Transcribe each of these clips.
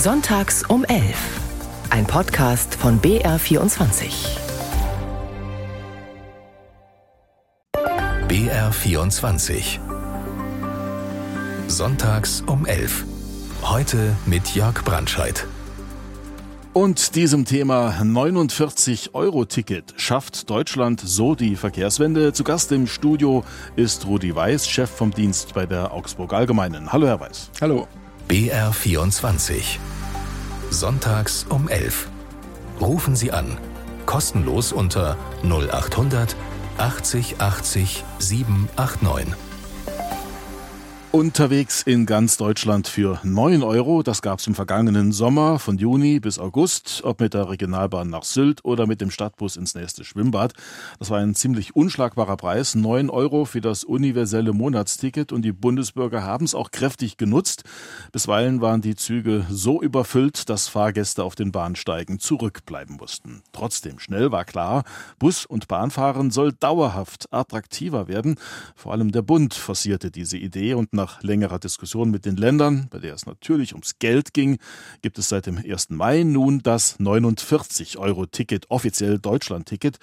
Sonntags um 11. Ein Podcast von BR24. BR24. Sonntags um 11. Heute mit Jörg Brandscheid. Und diesem Thema 49-Euro-Ticket schafft Deutschland so die Verkehrswende. Zu Gast im Studio ist Rudi Weiß, Chef vom Dienst bei der Augsburg Allgemeinen. Hallo, Herr Weiß. Hallo. BR24. Sonntags um 11. Rufen Sie an. Kostenlos unter 0800 80 80 789. Unterwegs in ganz Deutschland für 9 Euro. Das gab es im vergangenen Sommer von Juni bis August, ob mit der Regionalbahn nach Sylt oder mit dem Stadtbus ins nächste Schwimmbad. Das war ein ziemlich unschlagbarer Preis. 9 Euro für das universelle Monatsticket und die Bundesbürger haben es auch kräftig genutzt. Bisweilen waren die Züge so überfüllt, dass Fahrgäste auf den Bahnsteigen zurückbleiben mussten. Trotzdem schnell war klar, Bus- und Bahnfahren soll dauerhaft attraktiver werden. Vor allem der Bund forcierte diese Idee und nach längerer Diskussion mit den Ländern, bei der es natürlich ums Geld ging, gibt es seit dem 1. Mai nun das 49-Euro-Ticket, offiziell Deutschland-Ticket.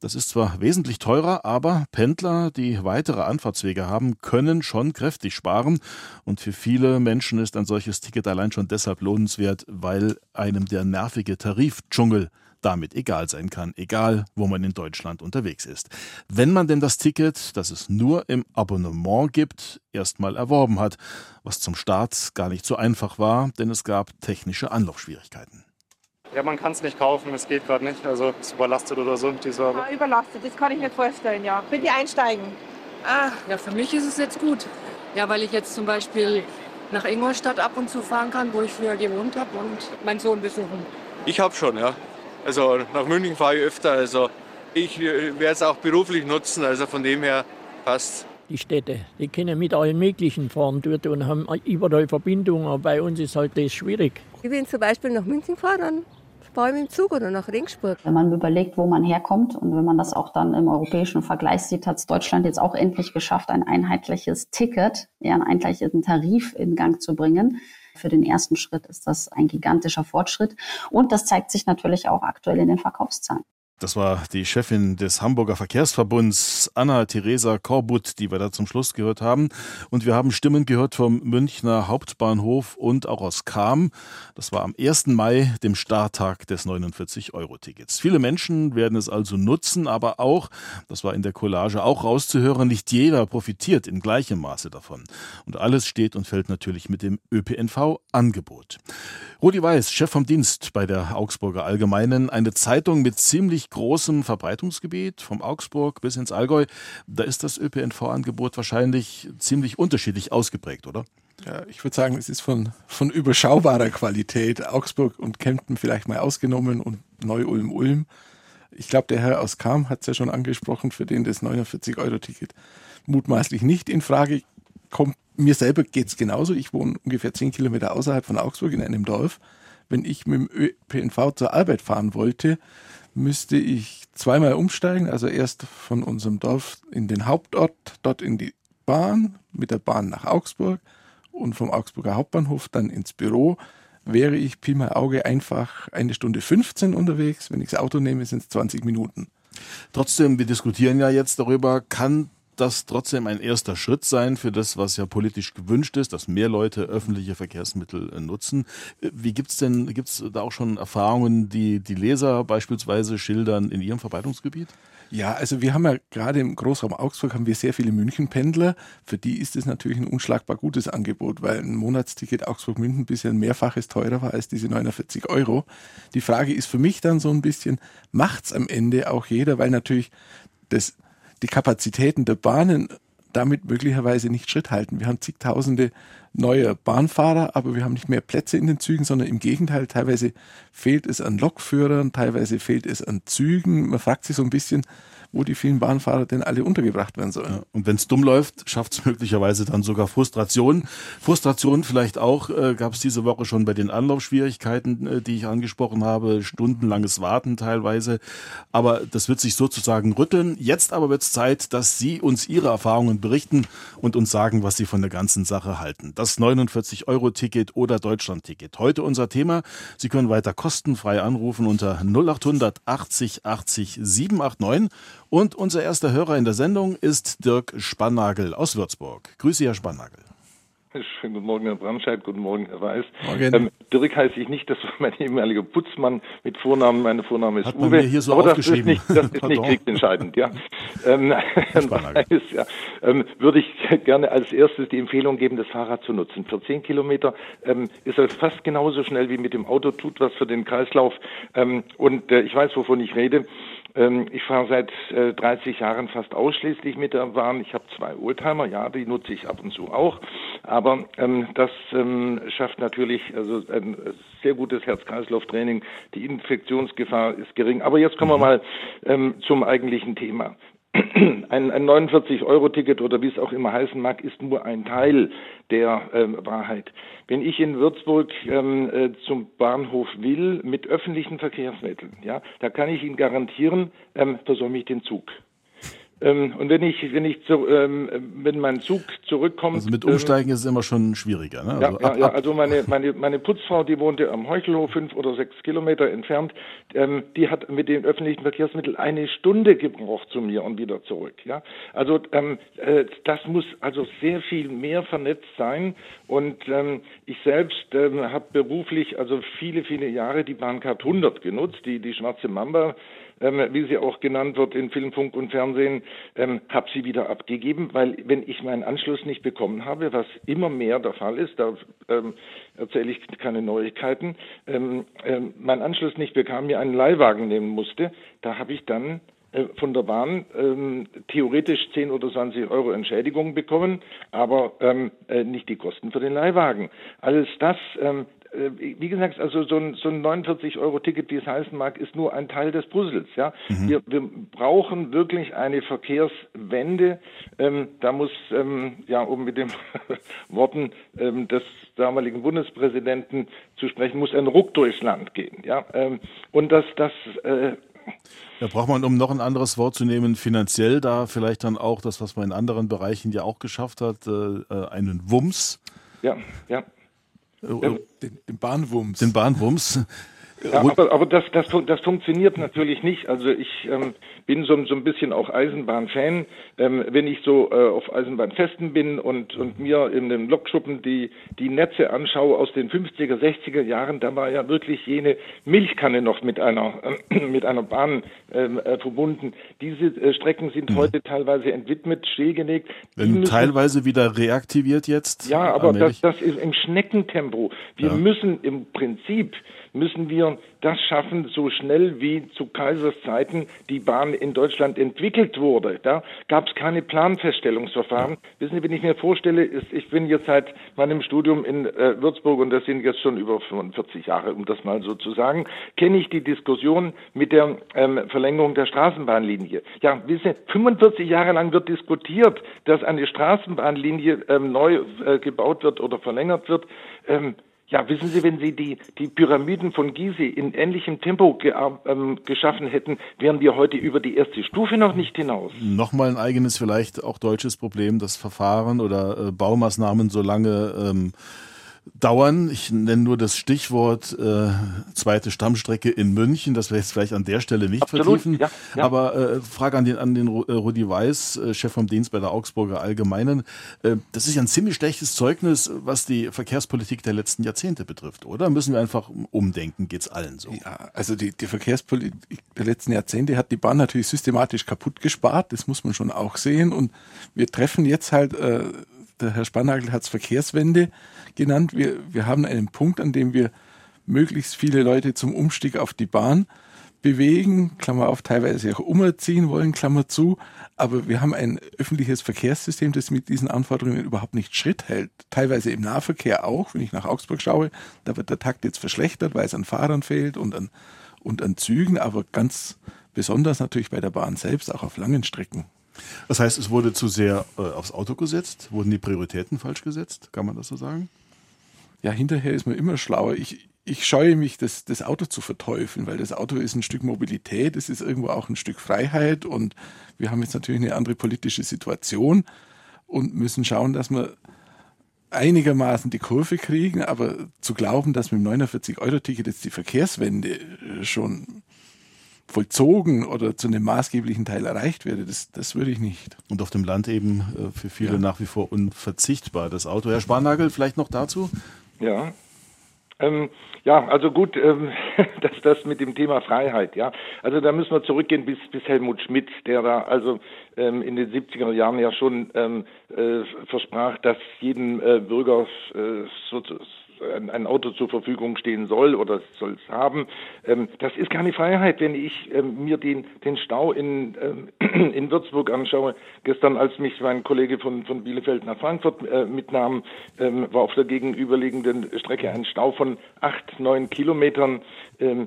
Das ist zwar wesentlich teurer, aber Pendler, die weitere Anfahrtswege haben, können schon kräftig sparen. Und für viele Menschen ist ein solches Ticket allein schon deshalb lohnenswert, weil einem der nervige Tarifdschungel damit egal sein kann, egal wo man in Deutschland unterwegs ist. Wenn man denn das Ticket, das es nur im Abonnement gibt, erstmal erworben hat, was zum Start gar nicht so einfach war, denn es gab technische Anlaufschwierigkeiten. Ja, man kann es nicht kaufen, es geht gerade nicht. Also es ist überlastet oder so, die Server. Ja, überlastet, das kann ich mir vorstellen, ja. Bitte einsteigen. Ah, ja, für mich ist es jetzt gut. Ja, weil ich jetzt zum Beispiel nach Ingolstadt ab und zu fahren kann, wo ich früher gewohnt habe und meinen Sohn besuchen. Ich habe schon, ja. Also nach München fahre ich öfter. Also ich werde es auch beruflich nutzen. Also von dem her passt. Die Städte, die können mit allen möglichen fahren dort und haben überall Verbindungen. Aber bei uns ist halt das schwierig. Ich bin zum Beispiel nach München gefahren, dann fahre ich mit dem Zug oder nach Regensburg. Wenn man überlegt, wo man herkommt und wenn man das auch dann im europäischen Vergleich sieht, hat es Deutschland jetzt auch endlich geschafft, ein einheitliches Ticket, ja, einen einheitlichen Tarif in Gang zu bringen. Für den ersten Schritt ist das ein gigantischer Fortschritt. Und das zeigt sich natürlich auch aktuell in den Verkaufszahlen. Das war die Chefin des Hamburger Verkehrsverbunds, Anna-Theresa Korbut, die wir da zum Schluss gehört haben. Und wir haben Stimmen gehört vom Münchner Hauptbahnhof und auch aus Kam. Das war am 1. Mai, dem Starttag des 49-Euro-Tickets. Viele Menschen werden es also nutzen, aber auch, das war in der Collage auch rauszuhören, nicht jeder profitiert in gleichem Maße davon. Und alles steht und fällt natürlich mit dem ÖPNV-Angebot. Rudi Weiß, Chef vom Dienst bei der Augsburger Allgemeinen, eine Zeitung mit ziemlich großem Verbreitungsgebiet, vom Augsburg bis ins Allgäu. Da ist das ÖPNV-Angebot wahrscheinlich ziemlich unterschiedlich ausgeprägt, oder? Ja, ich würde sagen, es ist von, von überschaubarer Qualität. Augsburg und Kempten vielleicht mal ausgenommen und Neu-Ulm-Ulm. Ich glaube, der Herr aus Kam hat es ja schon angesprochen, für den das 49-Euro-Ticket mutmaßlich nicht in Frage kommt. Mir selber geht es genauso. Ich wohne ungefähr zehn Kilometer außerhalb von Augsburg in einem Dorf. Wenn ich mit dem ÖPNV zur Arbeit fahren wollte, müsste ich zweimal umsteigen. Also erst von unserem Dorf in den Hauptort, dort in die Bahn, mit der Bahn nach Augsburg und vom Augsburger Hauptbahnhof dann ins Büro. Wäre ich Pi mal Auge einfach eine Stunde 15 unterwegs. Wenn ich das Auto nehme, sind es 20 Minuten. Trotzdem, wir diskutieren ja jetzt darüber, kann das trotzdem ein erster Schritt sein für das, was ja politisch gewünscht ist, dass mehr Leute öffentliche Verkehrsmittel nutzen. Wie gibt's denn, gibt's da auch schon Erfahrungen, die die Leser beispielsweise schildern in ihrem Verbreitungsgebiet? Ja, also wir haben ja gerade im Großraum Augsburg haben wir sehr viele Münchenpendler. Für die ist es natürlich ein unschlagbar gutes Angebot, weil ein Monatsticket Augsburg-München bisher ein Mehrfaches teurer war als diese 49 Euro. Die Frage ist für mich dann so ein bisschen, macht's am Ende auch jeder, weil natürlich das die Kapazitäten der Bahnen damit möglicherweise nicht Schritt halten. Wir haben zigtausende neue Bahnfahrer, aber wir haben nicht mehr Plätze in den Zügen, sondern im Gegenteil, teilweise fehlt es an Lokführern, teilweise fehlt es an Zügen. Man fragt sich so ein bisschen, wo die vielen Bahnfahrer denn alle untergebracht werden sollen. Ja, und wenn es dumm läuft, schafft es möglicherweise dann sogar Frustration. Frustration vielleicht auch äh, gab es diese Woche schon bei den Anlaufschwierigkeiten, äh, die ich angesprochen habe, stundenlanges Warten teilweise. Aber das wird sich sozusagen rütteln. Jetzt aber wird es Zeit, dass Sie uns Ihre Erfahrungen berichten und uns sagen, was Sie von der ganzen Sache halten. Das das 49-Euro-Ticket oder Deutschland-Ticket. Heute unser Thema. Sie können weiter kostenfrei anrufen unter 0800 80 80 789. Und unser erster Hörer in der Sendung ist Dirk Spannagel aus Würzburg. Grüße, Herr Spannagel. Schönen guten Morgen, Herr Brandscheid. Guten Morgen, Herr Weiß. Morgen. Ähm, Dirk heiße ich nicht, das war mein ehemaliger Putzmann mit Vornamen. Meine Vorname ist Hat Uwe. Mir hier so Aber das aufgeschrieben. ist nicht, das ist nicht kriegsentscheidend, ja. ähm, Weiß, ja. Ähm, würde ich gerne als erstes die Empfehlung geben, das Fahrrad zu nutzen. Für zehn Kilometer ähm, ist es fast genauso schnell wie mit dem Auto, tut was für den Kreislauf. Ähm, und äh, ich weiß, wovon ich rede. Ähm, ich fahre seit äh, 30 Jahren fast ausschließlich mit der Bahn. Ich habe zwei Oldtimer, ja, die nutze ich ab und zu auch. Aber ähm, das ähm, schafft natürlich also ein sehr gutes Herz-Kreislauf-Training. Die Infektionsgefahr ist gering. Aber jetzt kommen wir mal ähm, zum eigentlichen Thema. Ein, ein 49-Euro-Ticket oder wie es auch immer heißen mag, ist nur ein Teil der ähm, Wahrheit. Wenn ich in Würzburg ähm, äh, zum Bahnhof will mit öffentlichen Verkehrsmitteln, ja, da kann ich Ihnen garantieren, ähm, versäume ich den Zug. Ähm, und wenn ich, wenn ich zu, ähm, wenn mein Zug zurückkommt. Also mit Umsteigen ähm, ist es immer schon schwieriger, ne? Also ja, ab, ja, also meine, meine, meine Putzfrau, die wohnte am Heuchelhof, fünf oder sechs Kilometer entfernt, ähm, die hat mit den öffentlichen Verkehrsmitteln eine Stunde gebraucht zu mir und wieder zurück, ja. Also, ähm, äh, das muss also sehr viel mehr vernetzt sein und ähm, ich selbst ähm, habe beruflich also viele, viele Jahre die Bahncard 100 genutzt, die, die schwarze Mamba, ähm, wie sie auch genannt wird in Film, Funk und Fernsehen, ähm, habe sie wieder abgegeben, weil wenn ich meinen Anschluss nicht bekommen habe, was immer mehr der Fall ist, da ähm, erzähle ich keine Neuigkeiten, ähm, ähm, meinen Anschluss nicht bekam, mir einen Leihwagen nehmen musste, da habe ich dann äh, von der Bahn ähm, theoretisch 10 oder 20 Euro Entschädigung bekommen, aber ähm, äh, nicht die Kosten für den Leihwagen. Alles das ähm, äh, wie gesagt, also so ein, so ein 49-Euro-Ticket, wie es heißen mag, ist nur ein Teil des Puzzles. Ja, Mhm. wir, wir brauchen wirklich eine Verkehrswende. Ähm, da muss, ähm, ja, um mit den Worten ähm, des damaligen Bundespräsidenten zu sprechen, muss ein Ruck durchs Land gehen. Ja, ähm, und das, das äh, Da braucht man, um noch ein anderes Wort zu nehmen, finanziell da vielleicht dann auch das, was man in anderen Bereichen ja auch geschafft hat, äh, äh, einen Wumms. ja, ja. Äh, Den, den Bahnwumms. Den Bahnwumms. Ja, aber, aber das, das, das funktioniert natürlich nicht. Also ich ähm, bin so, so ein bisschen auch Eisenbahn-Fan. Ähm, wenn ich so äh, auf Eisenbahnfesten bin und, und mir in den Lokschuppen die, die Netze anschaue aus den 50er, 60er Jahren, da war ja wirklich jene Milchkanne noch mit einer, äh, mit einer Bahn ähm, äh, verbunden. Diese äh, Strecken sind heute teilweise entwidmet, stillgelegt. Werden müssen- teilweise wieder reaktiviert jetzt. ja, aber das, das ist im Schneckentempo. Wir Ja. müssen im Prinzip müssen wir das schaffen, so schnell wie zu Kaisers Zeiten die Bahn in Deutschland entwickelt wurde. Da gab es keine Planfeststellungsverfahren. Wissen Sie, wenn ich mir vorstelle, ist, ich bin jetzt seit meinem Studium in äh, Würzburg und das sind jetzt schon über 45 Jahre, um das mal so zu sagen, kenne ich die Diskussion mit der ähm, Verlängerung der Straßenbahnlinie. Ja, wissen Sie, 45 Jahre lang wird diskutiert, dass eine Straßenbahnlinie ähm, neu äh, gebaut wird oder verlängert wird. Ähm, ja, wissen Sie, wenn Sie die, die Pyramiden von Gizeh in ähnlichem Tempo ge ähm, geschaffen hätten, wären wir heute über die erste Stufe noch nicht hinaus. Nochmal ein eigenes, vielleicht auch deutsches Problem, das Verfahren oder äh, Baumaßnahmen so lange ähm, dauern. Ich nenne nur das Stichwort äh, zweite Stammstrecke in München, das wir jetzt vielleicht an der Stelle nicht Absolut, vertiefen. ja, ja. Aber äh, Frage an den, an den äh, Rudi Weiß, äh, Chef vom Dienst bei der Augsburger Allgemeinen. Äh, das ist ja ein ziemlich schlechtes Zeugnis, was die Verkehrspolitik der letzten Jahrzehnte betrifft, oder? Müssen wir einfach umdenken, geht's allen so? Ja, also die, die Verkehrspolitik der letzten Jahrzehnte hat die Bahn natürlich systematisch kaputt gespart, das muss man schon auch sehen. Und wir treffen jetzt halt, äh, der Herr Spannagel hat es Verkehrswende genannt, wir, wir haben einen Punkt, an dem wir möglichst viele Leute zum Umstieg auf die Bahn bewegen, Klammer auf, teilweise auch umerziehen wollen, Klammer zu. Aber wir haben ein öffentliches Verkehrssystem, das mit diesen Anforderungen überhaupt nicht Schritt hält. Teilweise im Nahverkehr auch, wenn ich nach Augsburg schaue, da wird der Takt jetzt verschlechtert, weil es an Fahrern fehlt und an, und an Zügen, aber ganz besonders natürlich bei der Bahn selbst, auch auf langen Strecken. Das heißt, es wurde zu sehr äh, aufs Auto gesetzt? Wurden die Prioritäten falsch gesetzt? Kann man das so sagen? Ja, hinterher ist man immer schlauer. Ich, ich scheue mich, das, das Auto zu verteufeln, weil das Auto ist ein Stück Mobilität, es ist irgendwo auch ein Stück Freiheit und wir haben jetzt natürlich eine andere politische Situation und müssen schauen, dass wir einigermaßen die Kurve kriegen, aber zu glauben, dass mit dem 49-Euro-Ticket jetzt die Verkehrswende äh, schon vollzogen oder zu einem maßgeblichen Teil erreicht werde, das, das würde ich nicht. Und auf dem Land eben äh, für viele ja. nach wie vor unverzichtbar, das Auto. Herr Sparnagel, vielleicht noch dazu? Ja, ähm, ja, also gut, ähm, das, das mit dem Thema Freiheit, ja. Also da müssen wir zurückgehen bis, bis Helmut Schmidt, der da also ähm, in den 70er Jahren ja schon ähm, äh, versprach, dass jedem äh, Bürger äh, so, ein Auto zur Verfügung stehen soll oder soll es haben. Ähm, das ist keine Freiheit, wenn ich ähm, mir den, den Stau in, ähm, in Würzburg anschaue. Gestern, als mich mein Kollege von, von Bielefeld nach Frankfurt äh, mitnahm, war auf der gegenüberliegenden Strecke ein Stau von acht, neun Kilometern. Äh,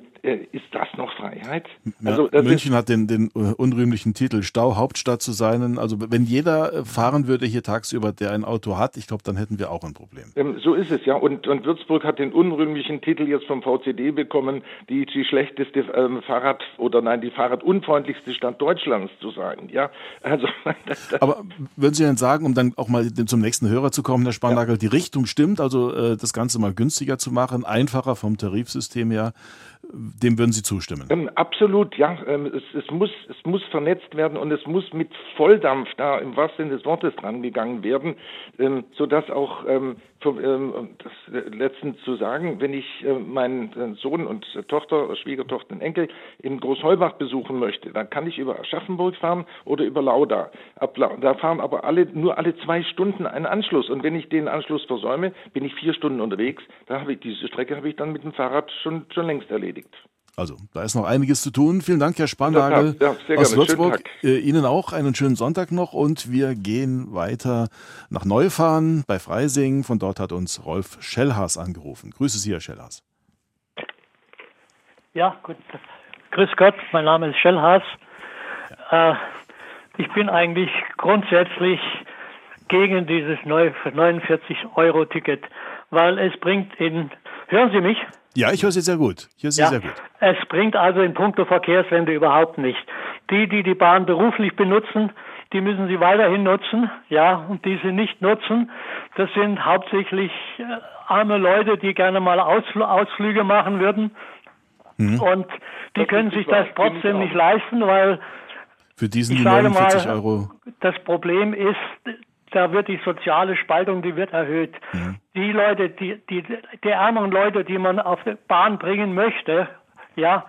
ist das noch Freiheit? Ja, also, München hat den, den äh, unrühmlichen Titel, Stau Hauptstadt zu sein. Also wenn jeder fahren würde hier tagsüber, der ein Auto hat, ich glaube, dann hätten wir auch ein Problem. so ist es, ja. Und, und Würzburg hat den unrühmlichen Titel jetzt vom VCD bekommen, die, die schlechteste ähm, Fahrrad- oder nein, die fahrradunfreundlichste Stadt Deutschlands zu sein. Ja, also. Aber würden Sie denn sagen, um dann auch mal zum nächsten Hörer zu kommen, Herr Sparnagel, ja. die Richtung stimmt, also äh, das Ganze mal günstiger zu machen, einfacher vom Tarifsystem her, dem würden Sie zustimmen? Ähm, absolut, ja. Ähm, es, es, muss, es muss vernetzt werden und es muss mit Volldampf da im wahrsten Sinne des Wortes drangegangen werden, ähm, sodass auch, ähm, das letztens zu sagen, wenn ich meinen äh, Sohn und Tochter, Schwiegertochter und Enkel in Großheubach besuchen möchte, dann kann ich über Aschaffenburg fahren oder über Lauda. Da fahren aber alle nur alle zwei Stunden einen Anschluss und wenn ich den Anschluss versäume, bin ich vier Stunden unterwegs. Da habe ich diese Strecke habe ich dann mit dem Fahrrad schon schon längst erledigt erledigt. Also, da ist noch einiges zu tun. Vielen Dank, Herr Sparnagel ja, aus Würzburg. Äh, Ihnen auch einen schönen Sonntag noch und wir gehen weiter nach Neufahren bei Freising. Von dort hat uns Rolf Schellhaas angerufen. Grüße Sie, Herr Schellhaas. Ja, gut. Grüß Gott, mein Name ist Schellhaas. Ja. Äh, ich bin eigentlich grundsätzlich gegen dieses 49-Euro-Ticket, weil es bringt in. Hören Sie mich? Ja, ich höre Sie sehr gut. Ich höre Sie ja, sehr gut. Es bringt also in puncto Verkehrswende überhaupt nicht. Die, die die Bahn beruflich benutzen, die müssen sie weiterhin nutzen, ja, und die sie nicht nutzen, das sind hauptsächlich äh, arme Leute, die gerne mal Ausfl Ausflüge machen würden. Mhm. Und die das können sich das trotzdem nicht leisten, weil für diesen die 49 mal, Euro. Das Problem ist, da wird die soziale Spaltung, die wird erhöht. Mhm. Die Leute, die, die, die ärmeren Leute, die man auf die Bahn bringen möchte, ja,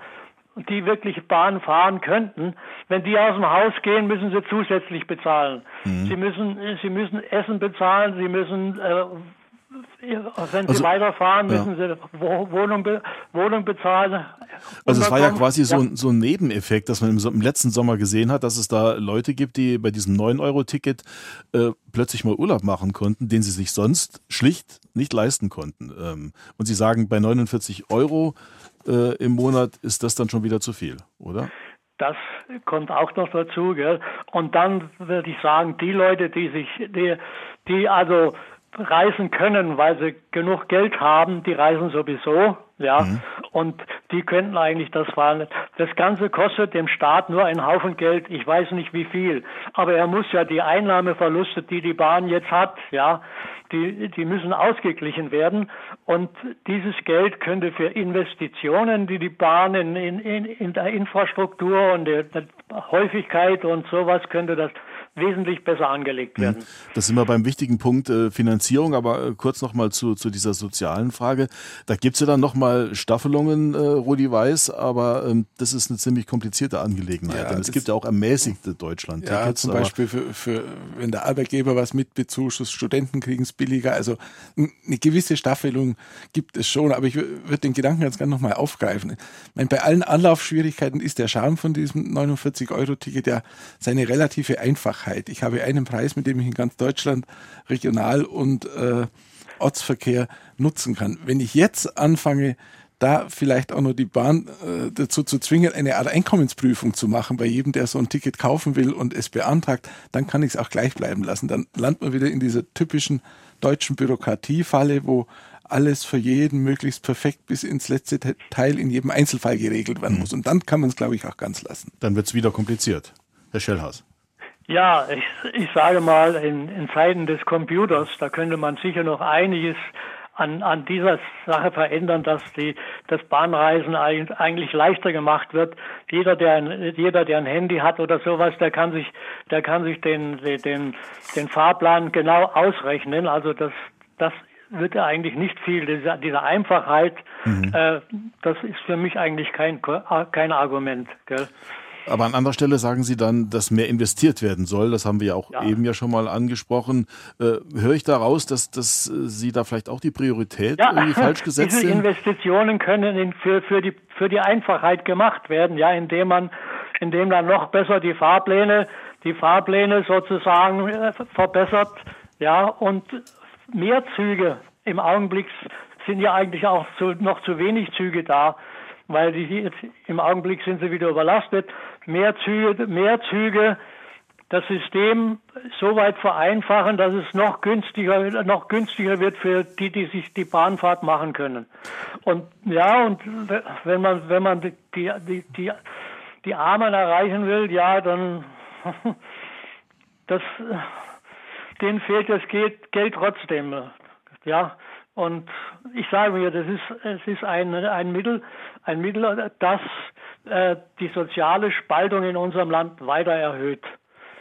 die wirklich Bahn fahren könnten, wenn die aus dem Haus gehen, müssen sie zusätzlich bezahlen. Mhm. Sie müssen, sie müssen Essen bezahlen, sie müssen äh, wenn Sie also, weiterfahren, müssen ja. Sie Wohnung, Wohnung bezahlen. Also es war ja quasi ja. So, ein, so ein Nebeneffekt, dass man im, im, letzten Sommer gesehen hat, dass es da Leute gibt, die bei diesem 9-Euro-Ticket äh, plötzlich mal Urlaub machen konnten, den sie sich sonst schlicht nicht leisten konnten. Ähm, und Sie sagen, bei 49 Euro äh, im Monat ist das dann schon wieder zu viel, oder? Das kommt auch noch dazu. Gell? Und dann würde ich sagen, die Leute, die sich, die, die also reisen können, weil sie genug Geld haben, die reisen sowieso, ja, mhm. und die könnten eigentlich das fahren. Das Ganze kostet dem Staat nur einen Haufen Geld, ich weiß nicht wie viel, aber er muss ja die Einnahmeverluste, die die Bahn jetzt hat, ja, die, die müssen ausgeglichen werden und dieses Geld könnte für Investitionen, die die Bahn in, in, in der Infrastruktur und der, der Häufigkeit und sowas könnte das wesentlich besser angelegt werden. Das sind wir beim wichtigen Punkt äh, Finanzierung, aber äh, kurz nochmal zu, zu dieser sozialen Frage. Da gibt es ja dann nochmal Staffelungen, äh, Rudi Weiß, aber ähm, das ist eine ziemlich komplizierte Angelegenheit. Ja, denn es gibt ja auch ermäßigte Deutschland-Tickets. Ja, zum Beispiel für, für, wenn der Arbeitgeber was mit bezuschusst, Studenten kriegen es billiger. Also eine gewisse Staffelung gibt es schon, aber ich würde den Gedanken ganz gerne nochmal aufgreifen. Ich meine, bei allen Anlaufschwierigkeiten ist der Charme von diesem 49-Euro-Ticket ja seine relative Einfachheit. Einfachheit. Ich habe einen Preis, mit dem ich in ganz Deutschland Regional- und äh, Ortsverkehr nutzen kann. Wenn ich jetzt anfange, da vielleicht auch noch die Bahn äh, dazu zu zwingen, eine Art Einkommensprüfung zu machen bei jedem, der so ein Ticket kaufen will und es beantragt, dann kann ich es auch gleich bleiben lassen. Dann landet man wieder in dieser typischen deutschen Bürokratiefalle, wo alles für jeden möglichst perfekt bis ins letzte Teil in jedem Einzelfall geregelt werden mhm. muss. Und dann kann man es, glaube ich, auch ganz lassen. Dann wird es wieder kompliziert. Herr Schellhaus. Ja, ich, ich sage mal, in, in Zeiten des Computers, da könnte man sicher noch einiges an, an dieser Sache verändern, dass die, das Bahnreisen eigentlich leichter gemacht wird. Jeder, der ein, jeder, der ein Handy hat oder sowas, der kann sich, der kann sich den, den, den Fahrplan genau ausrechnen. Also das, das wird ja eigentlich nicht viel. Diese, diese Einfachheit, mhm. äh, das ist für mich eigentlich kein, kein Argument. Gell? Aber an anderer Stelle sagen Sie dann, dass mehr investiert werden soll. Das haben wir ja auch ja. eben ja schon mal angesprochen. Äh, höre ich daraus, dass, dass äh, Sie da vielleicht auch die Priorität ja. irgendwie falsch gesetzt Diese Investitionen können für, für, die, für die Einfachheit gemacht werden, ja, indem man, indem man noch besser die Fahrpläne, die Fahrpläne sozusagen äh, verbessert, ja, und mehr Züge im Augenblick sind ja eigentlich auch zu, noch zu wenig Züge da weil die im Augenblick sind sie wieder überlastet. Mehr Züge, mehr Züge, das System so weit vereinfachen, dass es noch günstiger, noch günstiger wird für die, die sich die Bahnfahrt machen können. Und ja, und wenn man, wenn man die, die, die, die Armen erreichen will, ja, dann, das, denen fehlt das Geld, Geld trotzdem. Ja, und ich sage mir, das ist, es ist ein, ein Mittel, ein Mittel, das die soziale Spaltung in unserem Land weiter erhöht.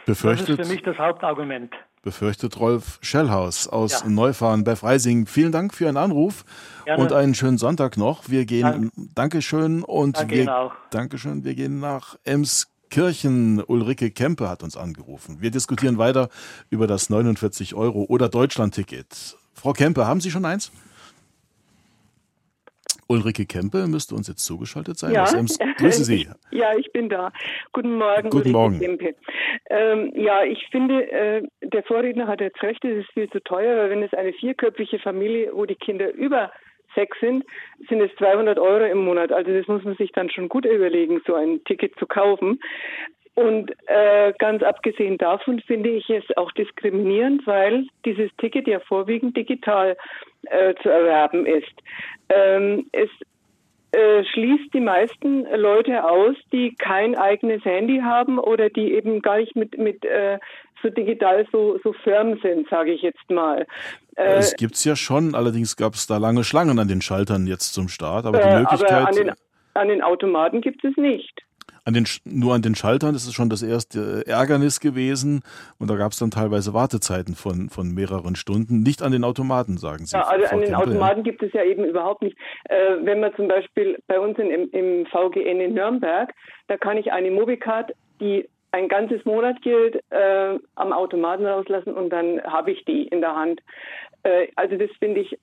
Befürchtet, das ist für mich das Hauptargument. Befürchtet Rolf Schellhaus aus ja. Neufahren bei Freising. Vielen Dank für Ihren Anruf Gerne. und einen schönen Sonntag noch. Wir gehen, Dank. Dankeschön und Danke wir, auch. Dankeschön, wir gehen nach Emskirchen. Ulrike Kempe hat uns angerufen. Wir diskutieren weiter über das 49 Euro oder Deutschland-Ticket. Frau Kempe, haben Sie schon eins? Ulrike Kempe müsste uns jetzt zugeschaltet sein. Ja, Grüße Sie. ja, ich bin da. Guten Morgen, Guten Ulrike Morgen. Kempe. Ähm, ja, ich finde, äh, der Vorredner hat jetzt recht, es ist viel zu teuer, weil wenn es eine vierköpfige Familie, wo die Kinder über sechs sind, sind es 200 Euro im Monat. Also das muss man sich dann schon gut überlegen, so ein Ticket zu kaufen. Und äh, ganz abgesehen davon finde ich es auch diskriminierend, weil dieses Ticket ja vorwiegend digital äh, zu erwerben ist. Ähm, es äh, schließt die meisten Leute aus, die kein eigenes Handy haben oder die eben gar nicht mit, mit äh, so digital so, so firm sind, sage ich jetzt mal. Äh, es gibt's ja schon, allerdings gab es da lange Schlangen an den Schaltern jetzt zum Start, aber die Möglichkeit. Aber an den, an den Automaten gibt es nicht an den, nur an den Schaltern das ist schon das erste Ärgernis gewesen. Und da gab es dann teilweise Wartezeiten von, von mehreren Stunden. Nicht an den Automaten, sagen Sie. Ja, also Frau an den Automaten gibt es ja eben überhaupt nicht. Äh, wenn man zum Beispiel bei uns in, im, im VGN in Nürnberg, da kann ich eine Mobicard, die ein ganzes Monat gilt, äh, am Automaten rauslassen und dann habe ich die in der Hand. Äh, also das finde ich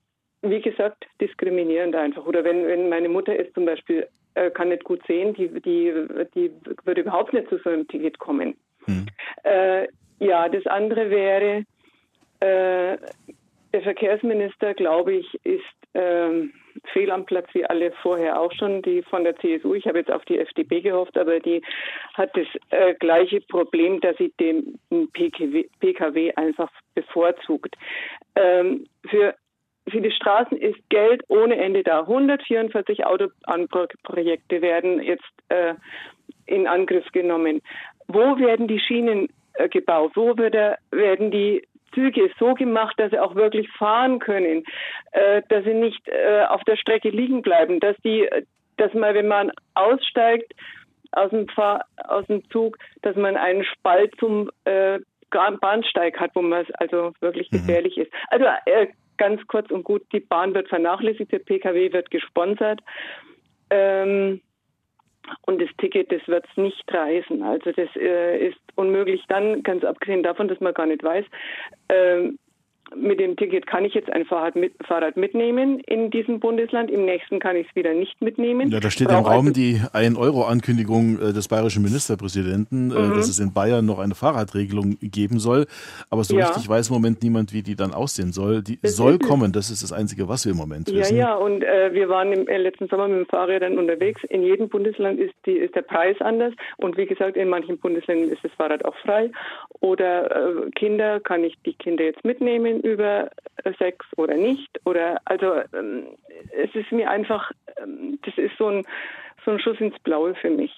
wie gesagt, diskriminierend einfach. Oder wenn, wenn meine Mutter ist zum Beispiel, äh, kann nicht gut sehen, die, die, die würde überhaupt nicht zu so einem Ticket kommen. Hm. Äh, ja, das andere wäre, äh, der Verkehrsminister, glaube ich, ist ähm, fehl am Platz, wie alle vorher auch schon, die von der CSU. Ich habe jetzt auf die FDP gehofft, aber die hat das äh, gleiche Problem, dass sie den PKW, PKW einfach bevorzugt. Ähm, für für die Straßen ist Geld ohne Ende da. 144 Autobahnprojekte werden jetzt äh, in Angriff genommen. Wo werden die Schienen äh, gebaut? Wo wird, werden die Züge so gemacht, dass sie auch wirklich fahren können, äh, dass sie nicht äh, auf der Strecke liegen bleiben, dass die, dass man, wenn man aussteigt aus dem, Fahr aus dem Zug, dass man einen Spalt zum äh, Bahnsteig hat, wo man also wirklich mhm. gefährlich mhm. ist. Also äh, ganz kurz und gut, die Bahn wird vernachlässigt, der Pkw wird gesponsert. Ähm, und das Ticket, das wird es nicht reißen. Also das äh, ist unmöglich dann, ganz abgesehen davon, dass man gar nicht weiß, ähm, mit dem Ticket kann ich jetzt ein Fahrrad, mit, Fahrrad mitnehmen in diesem Bundesland, im nächsten kann ich es wieder nicht mitnehmen. Ja, da steht im Raum also die 1-Euro-Ankündigung äh, des bayerischen Ministerpräsidenten, äh, mhm. dass es in Bayern noch eine Fahrradregelung geben soll. Aber so ja. richtig weiß im Moment niemand, wie die dann aussehen soll. Die das soll kommen, das ist das Einzige, was wir im Moment ja, wissen. Ja, ja, und äh, wir waren im äh, letzten Sommer mit dem Fahrrädern unterwegs. In jedem Bundesland ist, die, ist der Preis anders. Und wie gesagt, in manchen Bundesländern ist das Fahrrad auch frei. Oder äh, Kinder, kann ich die Kinder jetzt mitnehmen über sechs oder nicht. Oder also ähm, es ist mir einfach, ähm, das ist so ein, so ein Schuss ins Blaue für mich.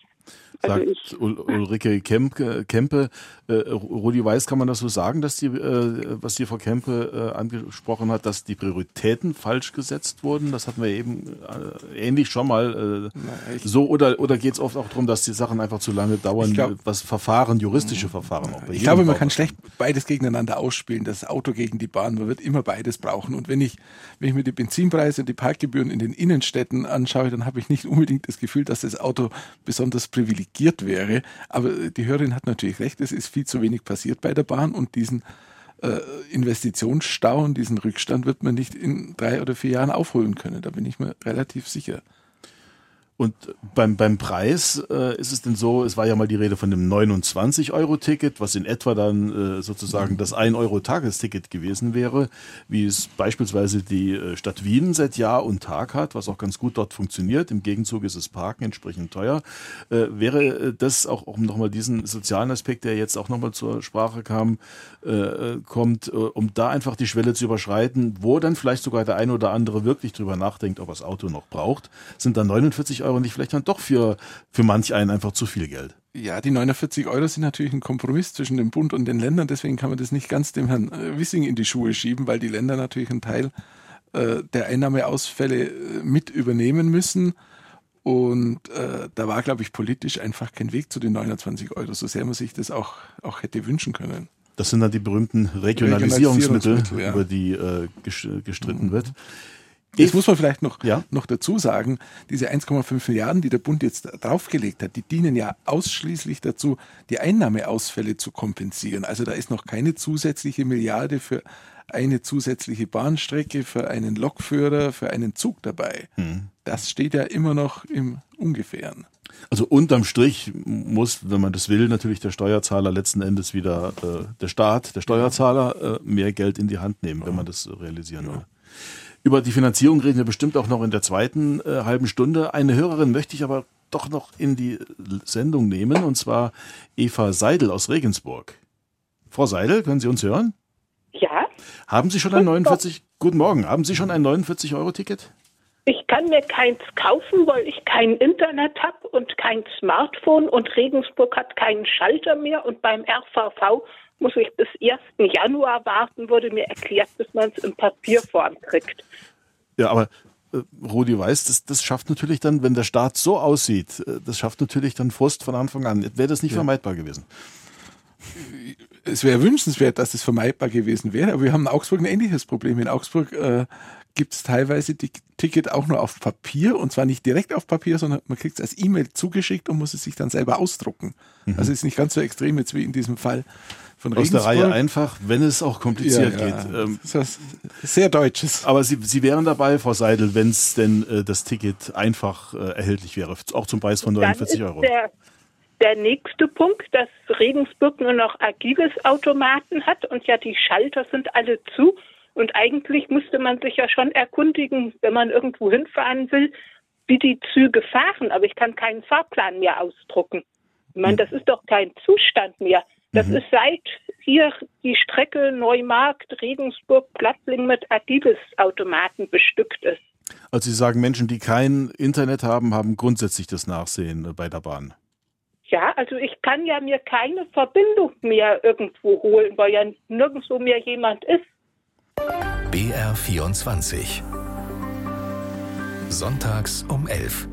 Also Sagt Ul Ulrike Kempe, Kempe äh, Rudi Weiß, kann man das so sagen, dass die, äh, was die Frau Kempe äh, angesprochen hat, dass die Prioritäten falsch gesetzt wurden? Das hatten wir eben äh, ähnlich schon mal äh, Na, so oder oder geht es oft auch darum, dass die Sachen einfach zu lange dauern, glaub, was Verfahren, juristische Verfahren auch. ich glaube, man kann schlecht beides gegeneinander ausspielen, das Auto gegen die Bahn. Man wird immer beides brauchen. Und wenn ich wenn ich mir die Benzinpreise und die Parkgebühren in den Innenstädten anschaue, dann habe ich nicht unbedingt das Gefühl, dass das Auto besonders privilegiert wäre. Aber die Hörerin hat natürlich recht, es ist viel zu wenig passiert bei der Bahn und diesen äh, Investitionsstau und diesen Rückstand wird man nicht in drei oder vier Jahren aufholen können. Da bin ich mir relativ sicher. Und beim, beim Preis äh, ist es denn so, es war ja mal die Rede von dem 29-Euro-Ticket, was in etwa dann äh, sozusagen das 1-Euro-Tagesticket gewesen wäre, wie es beispielsweise die äh, Stadt Wien seit Jahr und Tag hat, was auch ganz gut dort funktioniert. Im Gegenzug ist das Parken entsprechend teuer. Äh, wäre äh, das auch, um nochmal diesen sozialen Aspekt, der jetzt auch nochmal zur Sprache kam, äh, kommt, um da einfach die Schwelle zu überschreiten, wo dann vielleicht sogar der eine oder andere wirklich drüber nachdenkt, ob er das Auto noch braucht, sind dann 49 Euro nicht vielleicht dann doch für, für manch einen einfach zu viel Geld. Ja, die 49 Euro sind natürlich ein Kompromiss zwischen dem Bund und den Ländern. Deswegen kann man das nicht ganz dem Herrn äh, Wissing in die Schuhe schieben, weil die Länder natürlich einen Teil äh, der Einnahmeausfälle äh, mit übernehmen müssen. Und äh, da war, glaube ich, politisch einfach kein Weg zu den 29 Euro, so sehr man sich das auch, auch hätte wünschen können. Das sind dann die berühmten Regionalisierungsmittel, Regionalisierungsmittel ja. über die äh, gestritten mhm. wird. Das muss man vielleicht noch, ja? noch dazu sagen. Diese 1,5 Milliarden, die der Bund jetzt draufgelegt hat, die dienen ja ausschließlich dazu, die Einnahmeausfälle zu kompensieren. Also da ist noch keine zusätzliche Milliarde für eine zusätzliche Bahnstrecke, für einen Lokführer, für einen Zug dabei. Hm. Das steht ja immer noch im Ungefähren. Also unterm Strich muss, wenn man das will, natürlich der Steuerzahler letzten Endes wieder, äh, der Staat, der Steuerzahler, äh, mehr Geld in die Hand nehmen, wenn man das realisieren will. Über die Finanzierung reden wir bestimmt auch noch in der zweiten äh, halben Stunde. Eine Hörerin möchte ich aber doch noch in die Sendung nehmen, und zwar Eva Seidel aus Regensburg. Frau Seidel, können Sie uns hören? Ja. Haben Sie schon ein 49, guten Morgen, haben Sie schon ein 49-Euro-Ticket? Ich kann mir keins kaufen, weil ich kein Internet habe und kein Smartphone und Regensburg hat keinen Schalter mehr und beim RVV muss ich bis 1. Januar warten, wurde mir erklärt, bis man es in Papierform kriegt. Ja, aber äh, Rudi weiß, das, das schafft natürlich dann, wenn der Staat so aussieht, äh, das schafft natürlich dann Frust von Anfang an. Wäre das nicht ja. vermeidbar gewesen? Es wäre wünschenswert, dass es vermeidbar gewesen wäre, aber wir haben in Augsburg ein ähnliches Problem. In Augsburg äh, gibt es teilweise die Ticket auch nur auf Papier und zwar nicht direkt auf Papier, sondern man kriegt es als E-Mail zugeschickt und muss es sich dann selber ausdrucken. Mhm. Also ist nicht ganz so extrem jetzt wie in diesem Fall von Aus der Reihe einfach, wenn es auch kompliziert ja, ja. geht. Ähm, das ist sehr Deutsches. Aber Sie, Sie wären dabei, Frau Seidel, wenn es denn äh, das Ticket einfach äh, erhältlich wäre, auch zum Preis von 49 Euro. Der, der nächste Punkt, dass Regensburg nur noch agiles Automaten hat und ja die Schalter sind alle zu. Und eigentlich müsste man sich ja schon erkundigen, wenn man irgendwo hinfahren will, wie die Züge fahren. Aber ich kann keinen Fahrplan mehr ausdrucken. Ich meine, das ist doch kein Zustand mehr. Das mhm. ist seit hier die Strecke Neumarkt, Regensburg, Plattling mit Adidas-Automaten bestückt ist. Also Sie sagen, Menschen, die kein Internet haben, haben grundsätzlich das Nachsehen bei der Bahn. Ja, also ich kann ja mir keine Verbindung mehr irgendwo holen, weil ja nirgendwo mehr jemand ist. BR24 Sonntags um 11.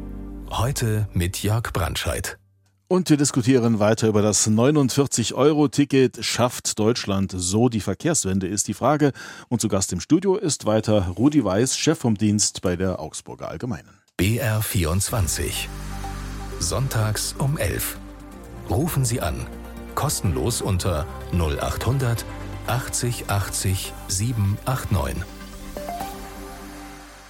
Heute mit Jörg Brandscheid. Und wir diskutieren weiter über das 49-Euro-Ticket. Schafft Deutschland so die Verkehrswende, ist die Frage. Und zu Gast im Studio ist weiter Rudi Weiß, Chef vom Dienst bei der Augsburger Allgemeinen. BR 24. Sonntags um 11. Rufen Sie an. Kostenlos unter 0800 80 80 789.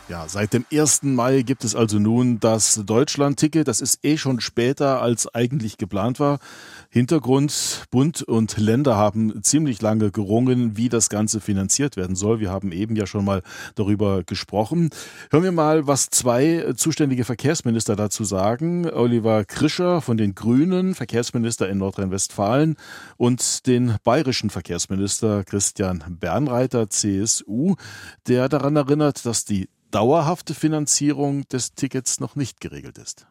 Ja, seit dem 1. Mai gibt es also nun das Deutschland-Ticket. Das ist eh schon später als eigentlich geplant war. Hintergrund, Bund und Länder haben ziemlich lange gerungen, wie das Ganze finanziert werden soll. Wir haben eben ja schon mal darüber gesprochen. Hören wir mal, was zwei zuständige Verkehrsminister dazu sagen. Oliver Krischer von den Grünen, Verkehrsminister in Nordrhein-Westfalen und den bayerischen Verkehrsminister Christian Bernreiter, CSU, der daran erinnert, dass die dauerhafte Finanzierung des Tickets noch nicht geregelt ist.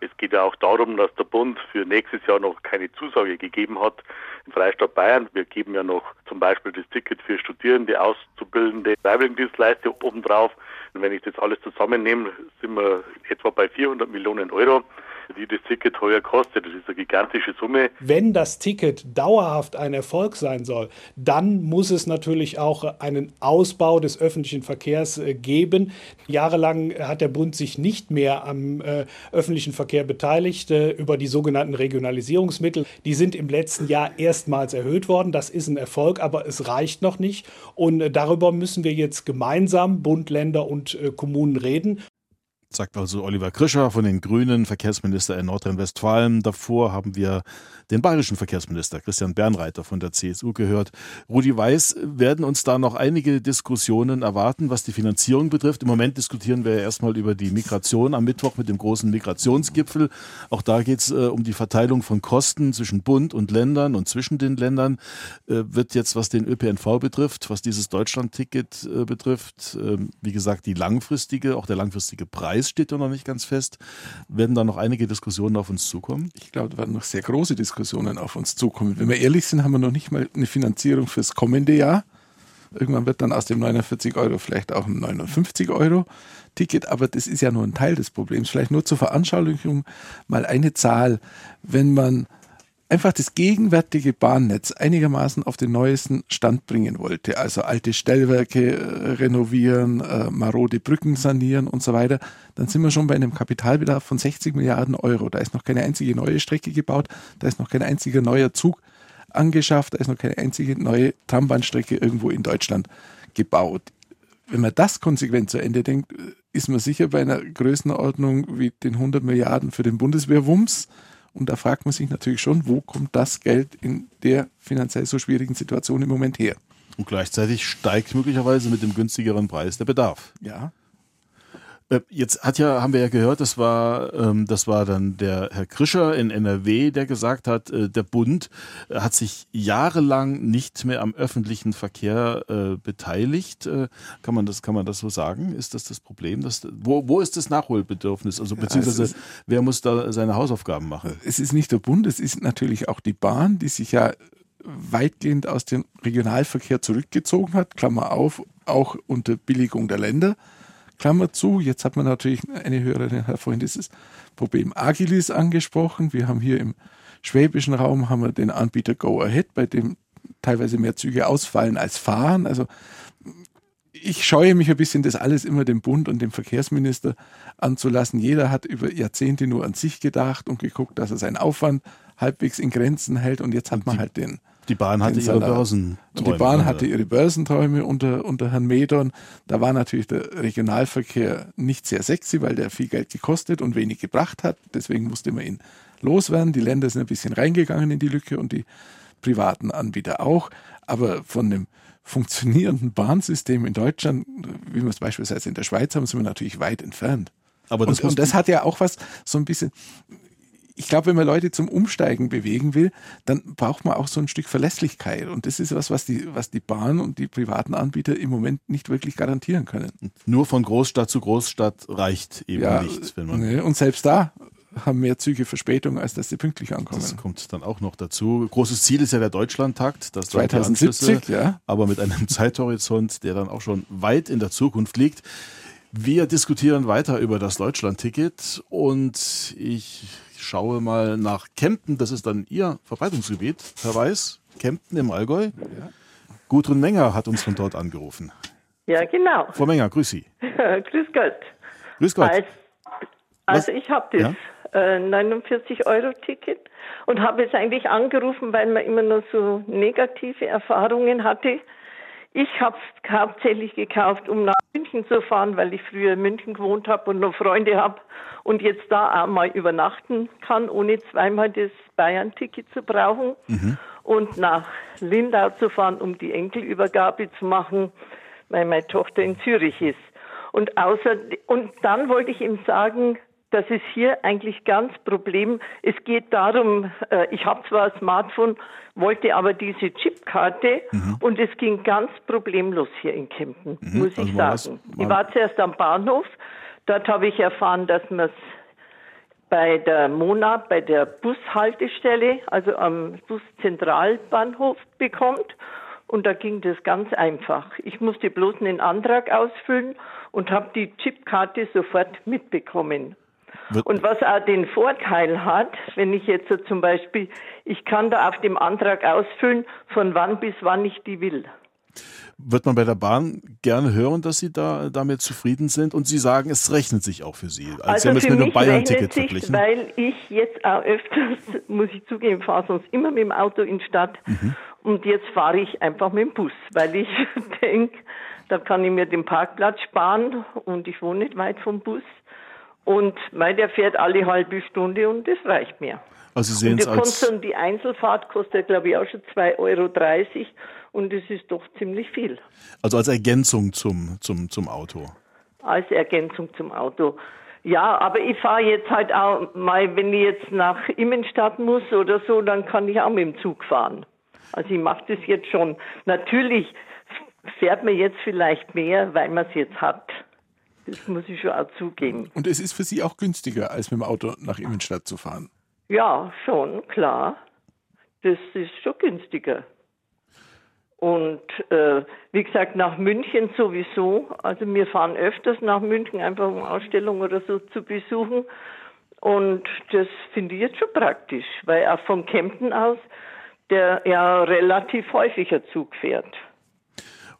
Es geht ja auch darum, dass der Bund für nächstes Jahr noch keine Zusage gegeben hat im Freistaat Bayern. Wir geben ja noch zum Beispiel das Ticket für Studierende, Auszubildende, Freiwilligendienstleister obendrauf. Und wenn ich das alles zusammennehme, sind wir etwa bei 400 Millionen Euro die das Ticket heuer kostet. Das ist eine gigantische Summe. Wenn das Ticket dauerhaft ein Erfolg sein soll, dann muss es natürlich auch einen Ausbau des öffentlichen Verkehrs äh, geben. Jahrelang hat der Bund sich nicht mehr am äh, öffentlichen Verkehr beteiligt äh, über die sogenannten Regionalisierungsmittel. Die sind im letzten Jahr erstmals erhöht worden. Das ist ein Erfolg, aber es reicht noch nicht. Und äh, darüber müssen wir jetzt gemeinsam, Bund, Länder und äh, Kommunen reden sagt also Oliver Krischer von den Grünen, Verkehrsminister in Nordrhein-Westfalen. Davor haben wir den bayerischen Verkehrsminister Christian Bernreiter von der CSU gehört. Rudi Weiß, werden uns da noch einige Diskussionen erwarten, was die Finanzierung betrifft? Im Moment diskutieren wir ja erstmal über die Migration am Mittwoch mit dem großen Migrationsgipfel. Auch da geht es äh, um die Verteilung von Kosten zwischen Bund und Ländern und zwischen den Ländern. Äh, wird jetzt, was den ÖPNV betrifft, was dieses Deutschlandticket äh, betrifft, ähm, wie gesagt, die langfristige, auch der langfristige Preis steht ja noch nicht ganz fest. Werden da noch einige Diskussionen auf uns zukommen? Ich glaube, da werden noch sehr große Diskussionen Diskussionen auf uns zukommen. Wenn wir ehrlich sind, haben wir noch nicht mal eine Finanzierung fürs kommende Jahr. Irgendwann wird dann aus dem 49 Euro vielleicht auch ein 59 Euro Ticket, aber das ist ja nur ein Teil des Problems. Vielleicht nur zur Veranschaulichung mal eine Zahl. Wenn man einfach das gegenwärtige Bahnnetz einigermaßen auf den neuesten Stand bringen wollte, also alte Stellwerke äh, renovieren, äh, marode Brücken sanieren und so weiter, dann sind wir schon bei einem Kapitalbedarf von 60 Milliarden Euro. Da ist noch keine einzige neue Strecke gebaut, da ist noch kein einziger neuer Zug angeschafft, da ist noch keine einzige neue Trambahnstrecke irgendwo in Deutschland gebaut. Wenn man das konsequent zu Ende denkt, äh, ist man sicher bei einer Größenordnung wie den 100 Milliarden für den Bundeswehrwumms und da fragt man sich natürlich schon, wo kommt das Geld in der finanziell so schwierigen Situation im Moment her? Und gleichzeitig steigt möglicherweise mit dem günstigeren Preis der Bedarf. Ja. Äh, jetzt hat ja, haben wir ja gehört, das war, ähm, das war dann der Herr Krischer in NRW, der gesagt hat, äh, der Bund äh, hat sich jahrelang nicht mehr am öffentlichen Verkehr äh, beteiligt. Äh, kann man das, kann man das so sagen? Ist das das Problem? Dass, wo, wo ist das Nachholbedürfnis? Also beziehungsweise ist, wer muss da seine Hausaufgaben machen? Es ist nicht der Bund, es ist natürlich auch die Bahn, die sich ja weitgehend aus dem Regionalverkehr zurückgezogen hat, Klammer auf, auch unter Billigung der Länder. Klammer zu, jetzt hat man natürlich eine Hörerin, Herr Freund, dieses Problem Agilis angesprochen. Wir haben hier im schwäbischen Raum haben wir den Anbieter Go Ahead, bei dem teilweise mehr Züge ausfallen als fahren. Also ich scheue mich ein bisschen, das alles immer dem Bund und dem Verkehrsminister anzulassen. Jeder hat über Jahrzehnte nur an sich gedacht und geguckt, dass er seinen Aufwand halbwegs in Grenzen hält und jetzt hat man halt den die Bahn hatte ihre Börsenträume. Die Bahn hatte ihre Börsenträume unter, unter Herrn Medon. Da war natürlich der Regionalverkehr nicht sehr sexy, weil der viel Geld gekostet und wenig gebracht hat. Deswegen musste man ihn loswerden. Die Länder sind ein bisschen reingegangen in die Lücke und die privaten Anbieter auch. Aber von dem funktionierenden Bahnsystem in Deutschland, wie wir es beispielsweise in der Schweiz haben, sind wir natürlich weit entfernt. Aber das und, und das hat ja auch was so ein bisschen, ich glaube, wenn man Leute zum Umsteigen bewegen will, dann braucht man auch so ein Stück Verlässlichkeit. Und das ist was, was die, was die Bahn und die privaten Anbieter im Moment nicht wirklich garantieren können. Nur von Großstadt zu Großstadt reicht eben ja, nicht. Wenn man nee, und selbst da haben mehr Züge Verspätung, als dass sie pünktlich ankommen. Das kommt dann auch noch dazu. Großes Ziel ist ja der Deutschlandtakt, das 2070, ja. aber mit einem Zeithorizont, der dann auch schon weit in der Zukunft liegt. Wir diskutieren weiter über das Deutschlandticket und ich schaue mal nach Kempten. Das ist dann Ihr Verbreitungsgebiet, Herr Weiß. Kempten im Allgäu. Ja. Gudrun Menger hat uns von dort angerufen. Ja, genau. Frau Menger, grüß Sie. grüß Gott. Grüß Gott. Als, also ich habe das ja? äh, 49-Euro-Ticket und habe jetzt eigentlich angerufen, weil man immer nur so negative Erfahrungen hatte. Ich habe es hauptsächlich gekauft, um nach München zu fahren, weil ich früher in München gewohnt habe und noch Freunde habe und jetzt da auch mal übernachten kann, ohne zweimal das Bayern-Ticket zu brauchen. Mhm. Und nach Lindau zu fahren, um die Enkelübergabe zu machen, weil meine Tochter in Zürich ist. Und außer, und dann wollte ich ihm sagen, das ist hier eigentlich ganz Problem. Es geht darum, äh, ich habe zwar ein Smartphone, wollte aber diese Chipkarte mhm. und es ging ganz problemlos hier in Kempten, mhm. muss ich also sagen. ich war zuerst am Bahnhof, Dort habe ich erfahren, dass man es bei der Mona, bei der Bushaltestelle, also am Buszentralbahnhof bekommt. Und da ging das ganz einfach. Ich musste bloß einen Antrag ausfüllen und habe die Chipkarte sofort mitbekommen. Und was auch den Vorteil hat, wenn ich jetzt so zum Beispiel, ich kann da auf dem Antrag ausfüllen, von wann bis wann ich die will. Wird man bei der Bahn gerne hören, dass Sie da damit zufrieden sind und Sie sagen, es rechnet sich auch für Sie. Als also Sie haben mit einem Bayern-Ticket verglichen. Weil ich jetzt auch öfters, muss ich zugeben, fahre sonst immer mit dem Auto in die Stadt mhm. und jetzt fahre ich einfach mit dem Bus, weil ich denke, da kann ich mir den Parkplatz sparen und ich wohne nicht weit vom Bus. Und mein, der fährt alle halbe Stunde und das reicht mir. Also Sie sehen es als... Und die Einzelfahrt kostet, glaube ich, auch schon 2,30 Euro und das ist doch ziemlich viel. Also als Ergänzung zum, zum, zum Auto? Als Ergänzung zum Auto. Ja, aber ich fahre jetzt halt auch mal, wenn ich jetzt nach Immenstadt muss oder so, dann kann ich auch mit dem Zug fahren. Also ich mache das jetzt schon. Natürlich fährt man jetzt vielleicht mehr, weil man es jetzt hat. Das muss ich schon auch zugeben. Und es ist für Sie auch günstiger, als mit dem Auto nach Immenstadt zu fahren? Ja, schon, klar. Das ist schon günstiger. Und äh, wie gesagt, nach München sowieso. Also wir fahren öfters nach München, einfach um Ausstellungen oder so zu besuchen. Und das finde ich jetzt schon praktisch, weil auch vom Kempten aus der ja relativ häufiger Zug fährt.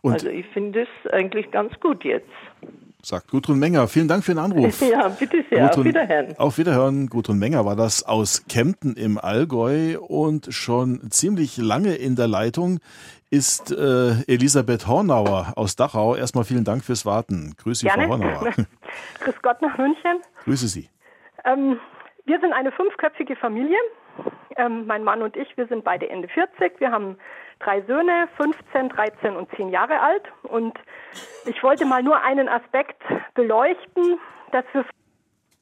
Und also ich finde es eigentlich ganz gut jetzt sagt Gudrun Menger. Vielen Dank für den Anruf. Ja, bitte sehr. Gudrun, auf Wiederhören. Auf Wiederhören. Gudrun Menger war das aus Kempten im Allgäu und schon ziemlich lange in der Leitung ist äh, Elisabeth Hornauer aus Dachau. Erstmal vielen Dank fürs Warten. Grüße Sie, Frau Hornauer. Grüß Gott nach München. Grüße Sie. Ähm, wir sind eine fünfköpfige Familie. Ähm, mein Mann und ich, wir sind beide Ende 40. Wir haben drei Söhne, 15, 13 und 10 Jahre alt. Und ich wollte mal nur einen Aspekt beleuchten, dass für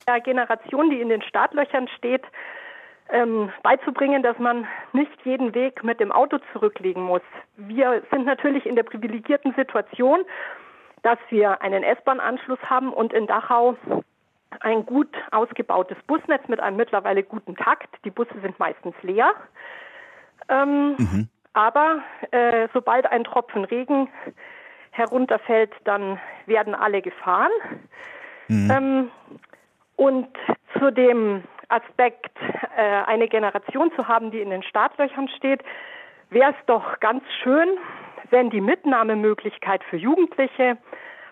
die Generation, die in den Startlöchern steht, ähm, beizubringen, dass man nicht jeden Weg mit dem Auto zurücklegen muss. Wir sind natürlich in der privilegierten Situation, dass wir einen S-Bahn-Anschluss haben und in Dachau ein gut ausgebautes Busnetz mit einem mittlerweile guten Takt. Die Busse sind meistens leer. Ähm, mhm. Aber äh, sobald ein Tropfen Regen herunterfällt, dann werden alle gefahren. Mhm. Ähm, und zu dem Aspekt, äh, eine Generation zu haben, die in den Startlöchern steht, wäre es doch ganz schön, wenn die Mitnahmemöglichkeit für Jugendliche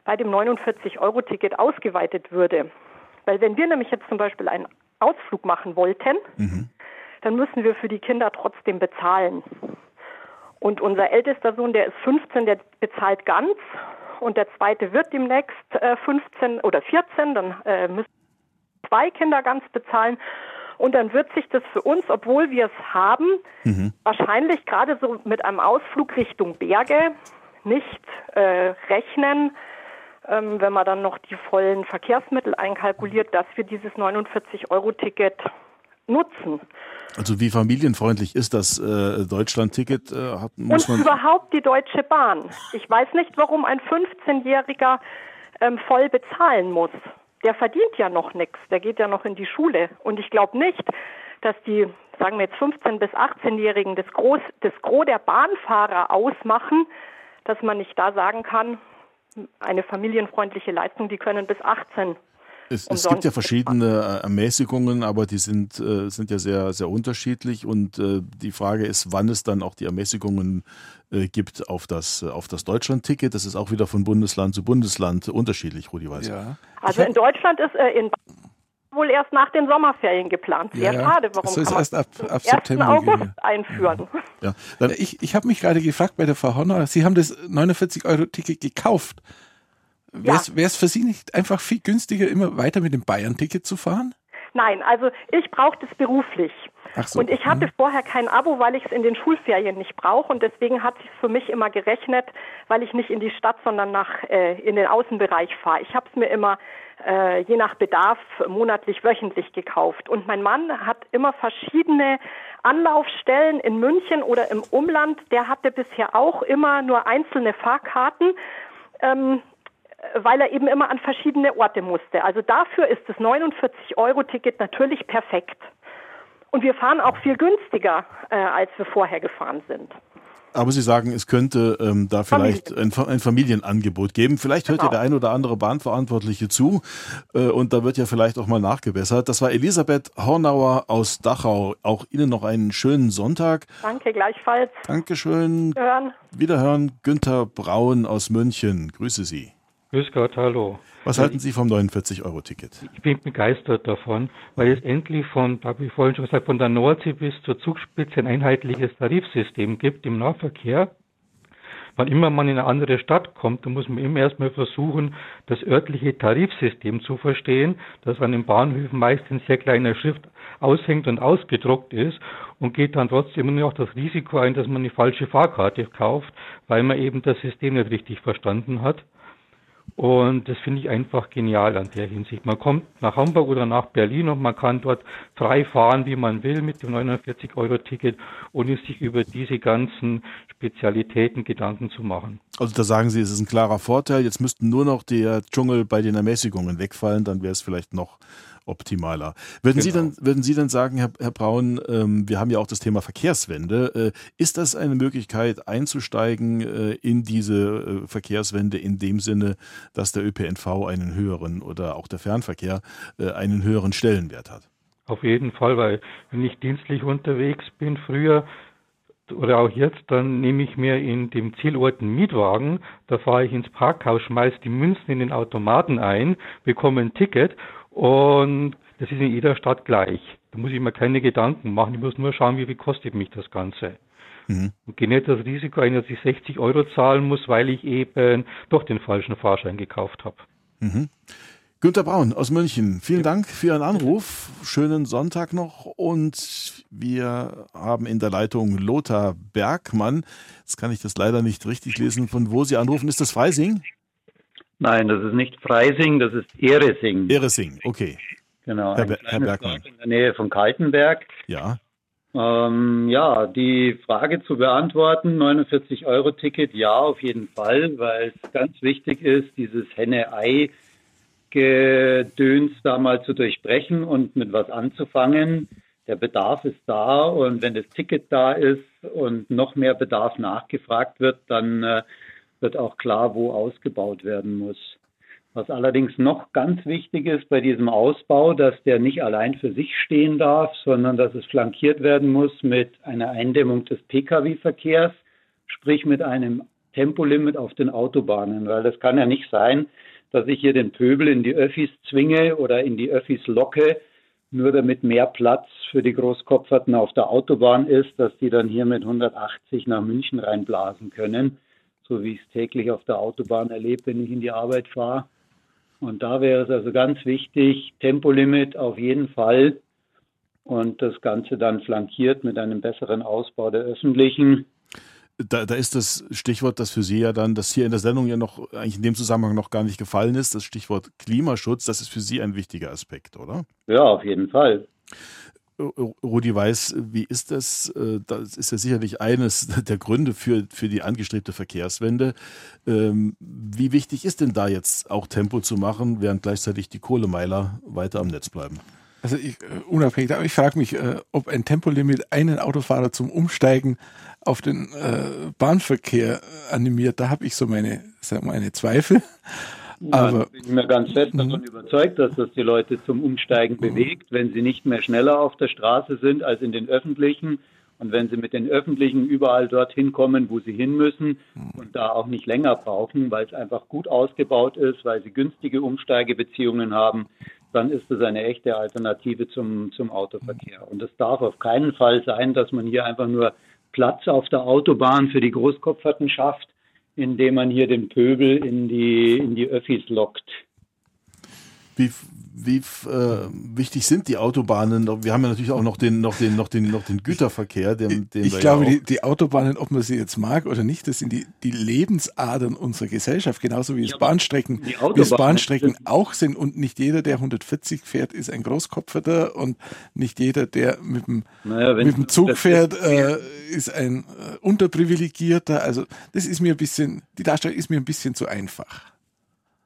bei dem 49-Euro-Ticket ausgeweitet würde. Weil wenn wir nämlich jetzt zum Beispiel einen Ausflug machen wollten, mhm. dann müssen wir für die Kinder trotzdem bezahlen. Und unser ältester Sohn, der ist 15, der bezahlt ganz. Und der zweite wird demnächst äh, 15 oder 14, dann äh, müssen zwei Kinder ganz bezahlen. Und dann wird sich das für uns, obwohl wir es haben, mhm. wahrscheinlich gerade so mit einem Ausflug Richtung Berge nicht äh, rechnen, ähm, wenn man dann noch die vollen Verkehrsmittel einkalkuliert, dass wir dieses 49-Euro-Ticket nutzen. Also wie familienfreundlich ist das äh, Deutschland-Ticket? Äh, hat, muss Und man überhaupt die Deutsche Bahn. Ich weiß nicht, warum ein 15-Jähriger ähm, voll bezahlen muss. Der verdient ja noch nichts, der geht ja noch in die Schule. Und ich glaube nicht, dass die, sagen wir jetzt 15- bis 18-Jährigen das Groß, das Gros der Bahnfahrer ausmachen, dass man nicht da sagen kann, eine familienfreundliche Leistung, die können bis 18 es, es, gibt ja verschiedene äh, Ermäßigungen, aber die sind, äh, sind ja sehr, sehr unterschiedlich. Und äh, die Frage ist, wann es dann auch die Ermäßigungen äh, gibt auf das, auf das Deutschland-Ticket. Das ist auch wieder von Bundesland zu Bundesland unterschiedlich, Rudi Weiß. Ja. Also in Deutschland ist äh, in wohl erst nach den Sommerferien geplant. Sehr ja, schade, warum das kann erst ab, ab September August gehen. einführen. Ja. Dann, ich ich habe mich gerade gefragt bei der Frau Honor, Sie haben das 49-Euro-Ticket gekauft. Wäre es ja. für Sie nicht einfach viel günstiger, immer weiter mit dem Bayern-Ticket zu fahren? Nein, also ich brauche das beruflich. So. Und ich hatte mhm. vorher kein Abo, weil ich es in den Schulferien nicht brauche. Und deswegen hat sich für mich immer gerechnet, weil ich nicht in die Stadt, sondern nach äh, in den Außenbereich fahre. Ich habe es mir immer äh, je nach Bedarf monatlich, wöchentlich gekauft. Und mein Mann hat immer verschiedene Anlaufstellen in München oder im Umland. Der hatte bisher auch immer nur einzelne Fahrkarten. Ähm, weil er eben immer an verschiedene Orte musste. Also dafür ist das 49-Euro-Ticket natürlich perfekt. Und wir fahren auch viel günstiger, äh, als wir vorher gefahren sind. Aber Sie sagen, es könnte ähm, da vielleicht ein, ein, Familienangebot geben. Vielleicht hört genau. ja der ein oder andere Bahnverantwortliche zu äh, und da wird ja vielleicht auch mal nachgebessert. Das war Elisabeth Hornauer aus Dachau. Auch Ihnen noch einen schönen Sonntag. Danke, gleichfalls. Dankeschön. Wiederhören. Wiederhören. Günther Braun aus München. Grüße Sie. Grüß Gott, hallo. Was halten Sie vom 49-Euro-Ticket? Ich bin begeistert davon, weil es endlich von, habe ich vorhin schon gesagt, von der Nordsee bis zur Zugspitze ein einheitliches Tarifsystem gibt im Nahverkehr. Wann immer man in eine andere Stadt kommt, dann muss man immer erstmal versuchen, das örtliche Tarifsystem zu verstehen, das an den Bahnhöfen meist in sehr kleiner Schrift aushängt und ausgedruckt ist und geht dann trotzdem immer noch das Risiko ein, dass man eine falsche Fahrkarte kauft, weil man eben das System nicht richtig verstanden hat. Und das finde ich einfach genial an der Hinsicht. Man kommt nach Hamburg oder nach Berlin und man kann dort frei fahren, wie man will, mit dem 49-Euro-Ticket, ohne sich über diese ganzen Spezialitäten Gedanken zu machen. Also da sagen Sie, es ist ein klarer Vorteil. Jetzt müssten nur noch der Dschungel bei den Ermäßigungen wegfallen, dann wäre es vielleicht noch optimaler. Würden genau. Sie dann, würden Sie dann sagen, Herr, Herr Braun, ähm, wir haben ja auch das Thema Verkehrswende. Äh, ist das eine Möglichkeit einzusteigen äh, in diese äh, Verkehrswende in dem Sinne, dass der ÖPNV einen höheren oder auch der Fernverkehr äh, einen höheren Stellenwert hat? Auf jeden Fall, weil wenn ich dienstlich unterwegs bin, früher oder auch jetzt, dann nehme ich mir in dem Zielort einen Mietwagen, da fahre ich ins Parkhaus, schmeiße die Münzen in den Automaten ein, bekomme ein Ticket und das ist in jeder Stadt gleich. Da muss ich mir keine Gedanken machen. Ich muss nur schauen, wie viel kostet mich das Ganze. Mhm. Und gehe nicht das Risiko ein, dass ich 60 Euro zahlen muss, weil ich eben doch den falschen Fahrschein gekauft habe. Mhm. Günter Braun aus München, vielen Dank für Ihren Anruf. Schönen Sonntag noch und wir haben in der Leitung Lothar Bergmann. Jetzt kann ich das leider nicht richtig lesen, von wo Sie anrufen. Ist das Freising? Nein, das ist nicht Freising, das ist Eresing. Eresing, okay. Genau, Herr, Herr Bergmann. in der Nähe von Kaltenberg. Ja. Ähm, ja, die Frage zu beantworten, 49-Euro-Ticket, ja, auf jeden Fall, weil es ganz wichtig ist, dieses Henne-Ei-Gedöns da mal zu durchbrechen und mit was anzufangen. Der Bedarf ist da und wenn das Ticket da ist und noch mehr Bedarf nachgefragt wird, dann äh, wird auch klar, wo ausgebaut werden muss. Was allerdings noch ganz wichtig ist bei diesem Ausbau, dass der nicht allein für sich stehen darf, sondern dass es flankiert werden muss mit einer Eindämmung des Pkw-Verkehrs, sprich mit einem Tempolimit auf den Autobahnen, weil das kann ja nicht sein, dass ich hier den Pöbel in die Öffis zwinge oder in die Öffis locke, nur damit mehr Platz für die Großkopferten auf der Autobahn ist, dass die dann hier mit 180 nach München reinblasen können so wie ich es täglich auf der Autobahn erlebe, wenn ich in die Arbeit fahre. Und da wäre es also ganz wichtig, Tempolimit auf jeden Fall und das Ganze dann flankiert mit einem besseren Ausbau der öffentlichen. Da, da, ist das Stichwort, das für Sie ja dann, das hier in der Sendung ja noch eigentlich in dem Zusammenhang noch gar nicht gefallen ist, das Stichwort Klimaschutz, das ist für Sie ein wichtiger Aspekt, oder? Ja, auf jeden Fall. Rudi Weiß, wie ist das? Äh, das ist ja sicherlich eines der Gründe für, für die angestrebte Verkehrswende. Ähm, wie wichtig ist denn da jetzt auch Tempo zu machen, während gleichzeitig die Kohlemeiler weiter am Netz bleiben? Also ich, äh, unabhängig, aber ich frage mich, äh, ob ein Tempolimit einen Autofahrer zum Umsteigen auf den Bahnverkehr animiert. Da habe ich so meine, meine Zweifel. Aber ich bin mir ganz fest davon mhm. überzeugt, dass das die Leute zum Umsteigen bewegt, wenn sie nicht mehr schneller auf der Straße sind als in den öffentlichen und wenn sie mit den öffentlichen überall dorthin kommen, wo sie hin müssen mhm. und da auch nicht länger brauchen, weil es einfach gut ausgebaut ist, weil sie günstige Umsteigebeziehungen haben, dann ist es eine echte Alternative zum, zum Autoverkehr. Und es darf auf keinen Fall sein, dass man hier einfach nur Platz auf der Autobahn für die Großkopferten schafft indem man hier den Pöbel in die, in die Öffis lockt. Wie, wie äh, wichtig sind die Autobahnen? Wir haben ja natürlich auch noch den, noch den, noch den, noch den Güterverkehr. Den, den ich glaube, ja die, die, Autobahnen, ob man sie jetzt mag oder nicht, das sind die, die Lebensadern unserer Gesellschaft, genauso wie es Bahnstrecken, wie es Bahnstrecken auch sind. Und nicht jeder, der 140 fährt, ist ein Großkopferter und nicht jeder, der mit dem, naja, mit dem Zug fährt, äh, ist ein äh, Unterprivilegierter. Also das ist mir ein bisschen, die Darstellung ist mir ein bisschen zu einfach.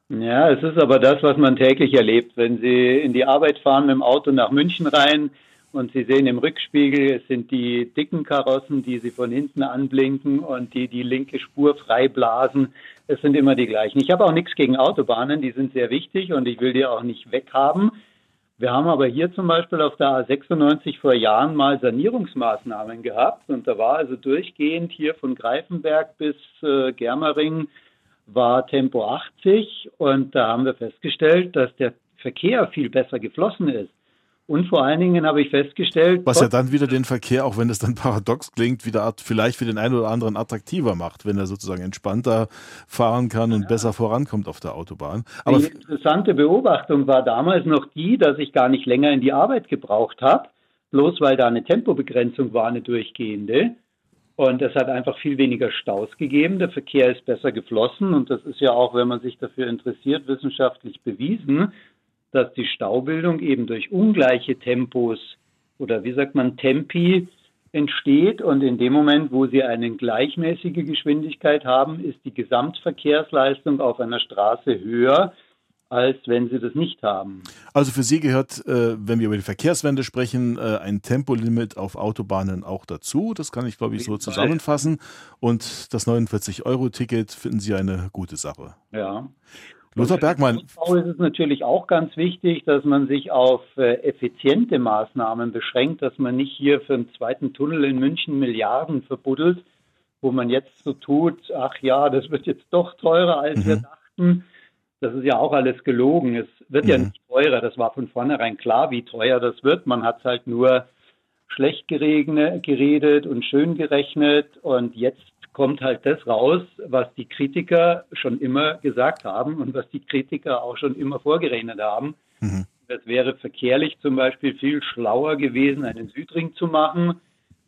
Ja, es ist aber das, was man täglich erlebt. Wenn Sie in die Arbeit fahren mit dem Auto nach München rein und Sie sehen im Rückspiegel, es sind die dicken Karossen, die Sie von hinten anblinken und die die linke Spur frei blasen. Es sind immer die gleichen. Ich habe auch nichts gegen Autobahnen, die sind sehr wichtig und ich will die auch nicht weghaben. Wir haben aber hier zum Beispiel auf der A96 vor Jahren mal Sanierungsmaßnahmen gehabt und da war also durchgehend hier von Greifenberg bis äh, Germering war Tempo 80 und da haben wir festgestellt, dass der Verkehr viel besser geflossen ist. Und vor allen Dingen habe ich festgestellt, was ja dann wieder den Verkehr, auch wenn es dann paradox klingt, wieder vielleicht für den einen oder anderen attraktiver macht, wenn er sozusagen entspannter fahren kann und ja. besser vorankommt auf der Autobahn. Aber die interessante Beobachtung war damals noch die, dass ich gar nicht länger in die Arbeit gebraucht habe, bloß weil da eine Tempobegrenzung war, eine durchgehende. Und es hat einfach viel weniger Staus gegeben. Der Verkehr ist besser geflossen. Und das ist ja auch, wenn man sich dafür interessiert, wissenschaftlich bewiesen, dass die Staubildung eben durch ungleiche Tempos oder wie sagt man Tempi entsteht. Und in dem Moment, wo Sie eine gleichmäßige Geschwindigkeit haben, ist die Gesamtverkehrsleistung auf einer Straße höher als wenn sie das nicht haben. Also für Sie gehört, äh, wenn wir über die Verkehrswende sprechen, äh, ein Tempolimit auf Autobahnen auch dazu. Das kann ich, glaube ich, so zusammenfassen. Und das 49-Euro-Ticket finden Sie eine gute Sache. Ja. Lothar Bergmann. Für ist es natürlich auch ganz wichtig, dass man sich auf äh, effiziente Maßnahmen beschränkt, dass man nicht hier für einen zweiten Tunnel in München Milliarden verbuddelt, wo man jetzt so tut, ach ja, das wird jetzt doch teurer, als mhm. wir dachten das ist ja auch alles gelogen. Es wird mhm. ja nicht teurer. Das war von vornherein klar, wie teuer das wird. Man hat es halt nur schlecht geredet und schön gerechnet. Und jetzt kommt halt das raus, was die Kritiker schon immer gesagt haben und was die Kritiker auch schon immer vorgerechnet haben. Mhm. Es wäre verkehrlich zum Beispiel viel schlauer gewesen, einen Südring zu machen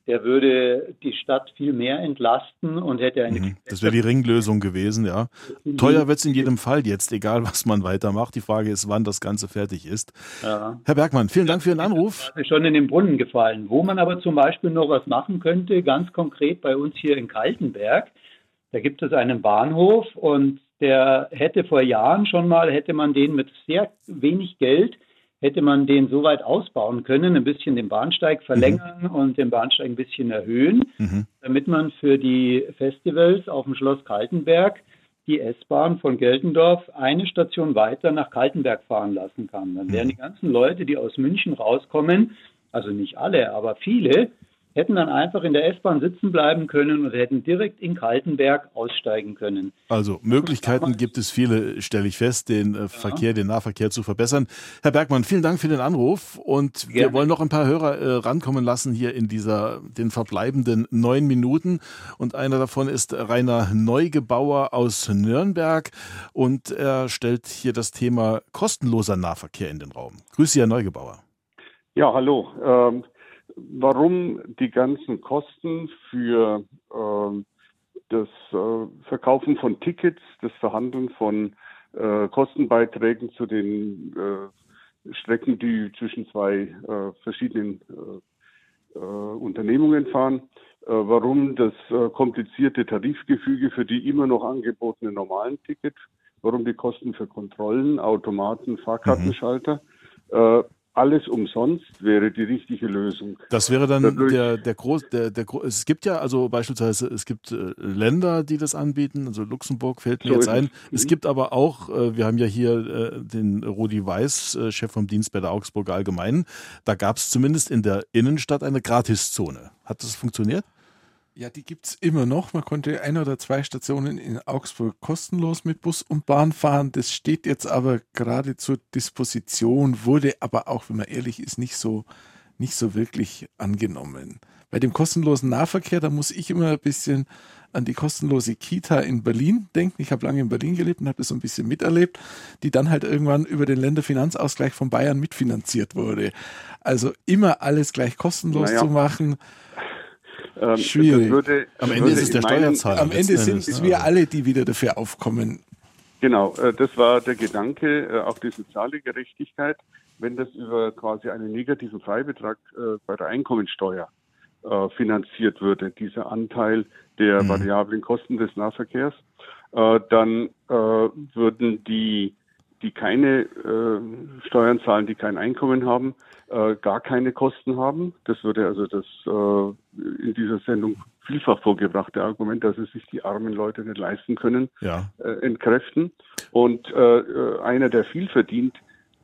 der würde die Stadt viel mehr entlasten und hätte eine. Mhm. Das wäre die Ringlösung gewesen, ja. Teuer wird es in jedem Fall jetzt, egal was man weitermacht. Die Frage ist, wann das Ganze fertig ist. Ja. Herr Bergmann, vielen Dank für Ihren Anruf. Das ist schon in den Brunnen gefallen. Wo man aber zum Beispiel noch was machen könnte, ganz konkret bei uns hier in Kaltenberg, da gibt es einen Bahnhof und der hätte vor Jahren schon mal, hätte man den mit sehr wenig Geld hätte man den so weit ausbauen können, ein bisschen den Bahnsteig verlängern mhm. und den Bahnsteig ein bisschen erhöhen, mhm. damit man für die Festivals auf dem Schloss Kaltenberg die S-Bahn von Geltendorf eine Station weiter nach Kaltenberg fahren lassen kann. Dann wären mhm. die ganzen Leute, die aus München rauskommen, also nicht alle, aber viele, hätten dann einfach in der S-Bahn sitzen bleiben können und hätten direkt in Kaltenberg aussteigen können. Also Möglichkeiten gibt es viele, stelle ich fest, den äh, ja. Verkehr, den Nahverkehr zu verbessern. Herr Bergmann, vielen Dank für den Anruf und Gerne. wir wollen noch ein paar Hörer äh, rankommen lassen hier in dieser den verbleibenden neun Minuten und einer davon ist Rainer Neugebauer aus Nürnberg und er stellt hier das Thema kostenloser Nahverkehr in den Raum. Grüße Sie, Herr Neugebauer. Ja, hallo. Ähm warum die ganzen Kosten für äh, das äh, Verkaufen von Tickets, das Verhandeln von äh, Kostenbeiträgen zu den äh, Strecken, die zwischen zwei verschiedenen Unternehmungen fahren, warum das komplizierte Tarifgefüge für die immer noch angebotenen normalen Tickets, warum die Kosten für Kontrollen, Automaten, Fahrkartenschalter, mhm alles umsonst wäre die richtige Lösung. Das wäre dann Dadurch, der, der groß, der, der, es gibt ja also beispielsweise, es gibt äh, Länder, die das anbieten, also Luxemburg fällt mir so jetzt ein. Es mhm. gibt aber auch, äh, wir haben ja hier äh, den Rudi Weiß, Chef vom Dienst bei der Augsburger Allgemeinen, da gab es zumindest in der Innenstadt eine Gratiszone. Hat das funktioniert? Ja, die gibt es immer noch. Man konnte ein oder zwei Stationen in Augsburg kostenlos mit Bus und Bahn fahren. Das steht jetzt aber gerade zur Disposition, wurde aber auch, wenn man ehrlich ist, nicht so, nicht so wirklich angenommen. Bei dem kostenlosen Nahverkehr, da muss ich immer ein bisschen an die kostenlose Kita in Berlin denken. Ich habe lange in Berlin gelebt und habe das so ein bisschen miterlebt, die dann halt irgendwann über den Länderfinanzausgleich von Bayern mitfinanziert wurde. Also immer alles gleich kostenlos naja. zu machen ähm, Schwierig. Würde, am Ende ist es der Steuerzahler. Am Ende sind es wir alle, die wieder dafür aufkommen. Genau, äh, das war der Gedanke, äh, auch die soziale Gerechtigkeit, wenn das über quasi einen negativen Freibetrag äh, bei der Einkommensteuer finanziert würde, dieser Anteil der mhm. variablen Kosten des Nahverkehrs. äh, dann äh, würden die, die keine äh, Steuern zahlen, die kein Einkommen haben, äh, gar keine Kosten haben. Das würde also das äh, in dieser Sendung vielfach vorgebrachte Argument, dass es sich die armen Leute nicht leisten können, ja. äh, entkräften. Und äh, äh einer, der viel verdient,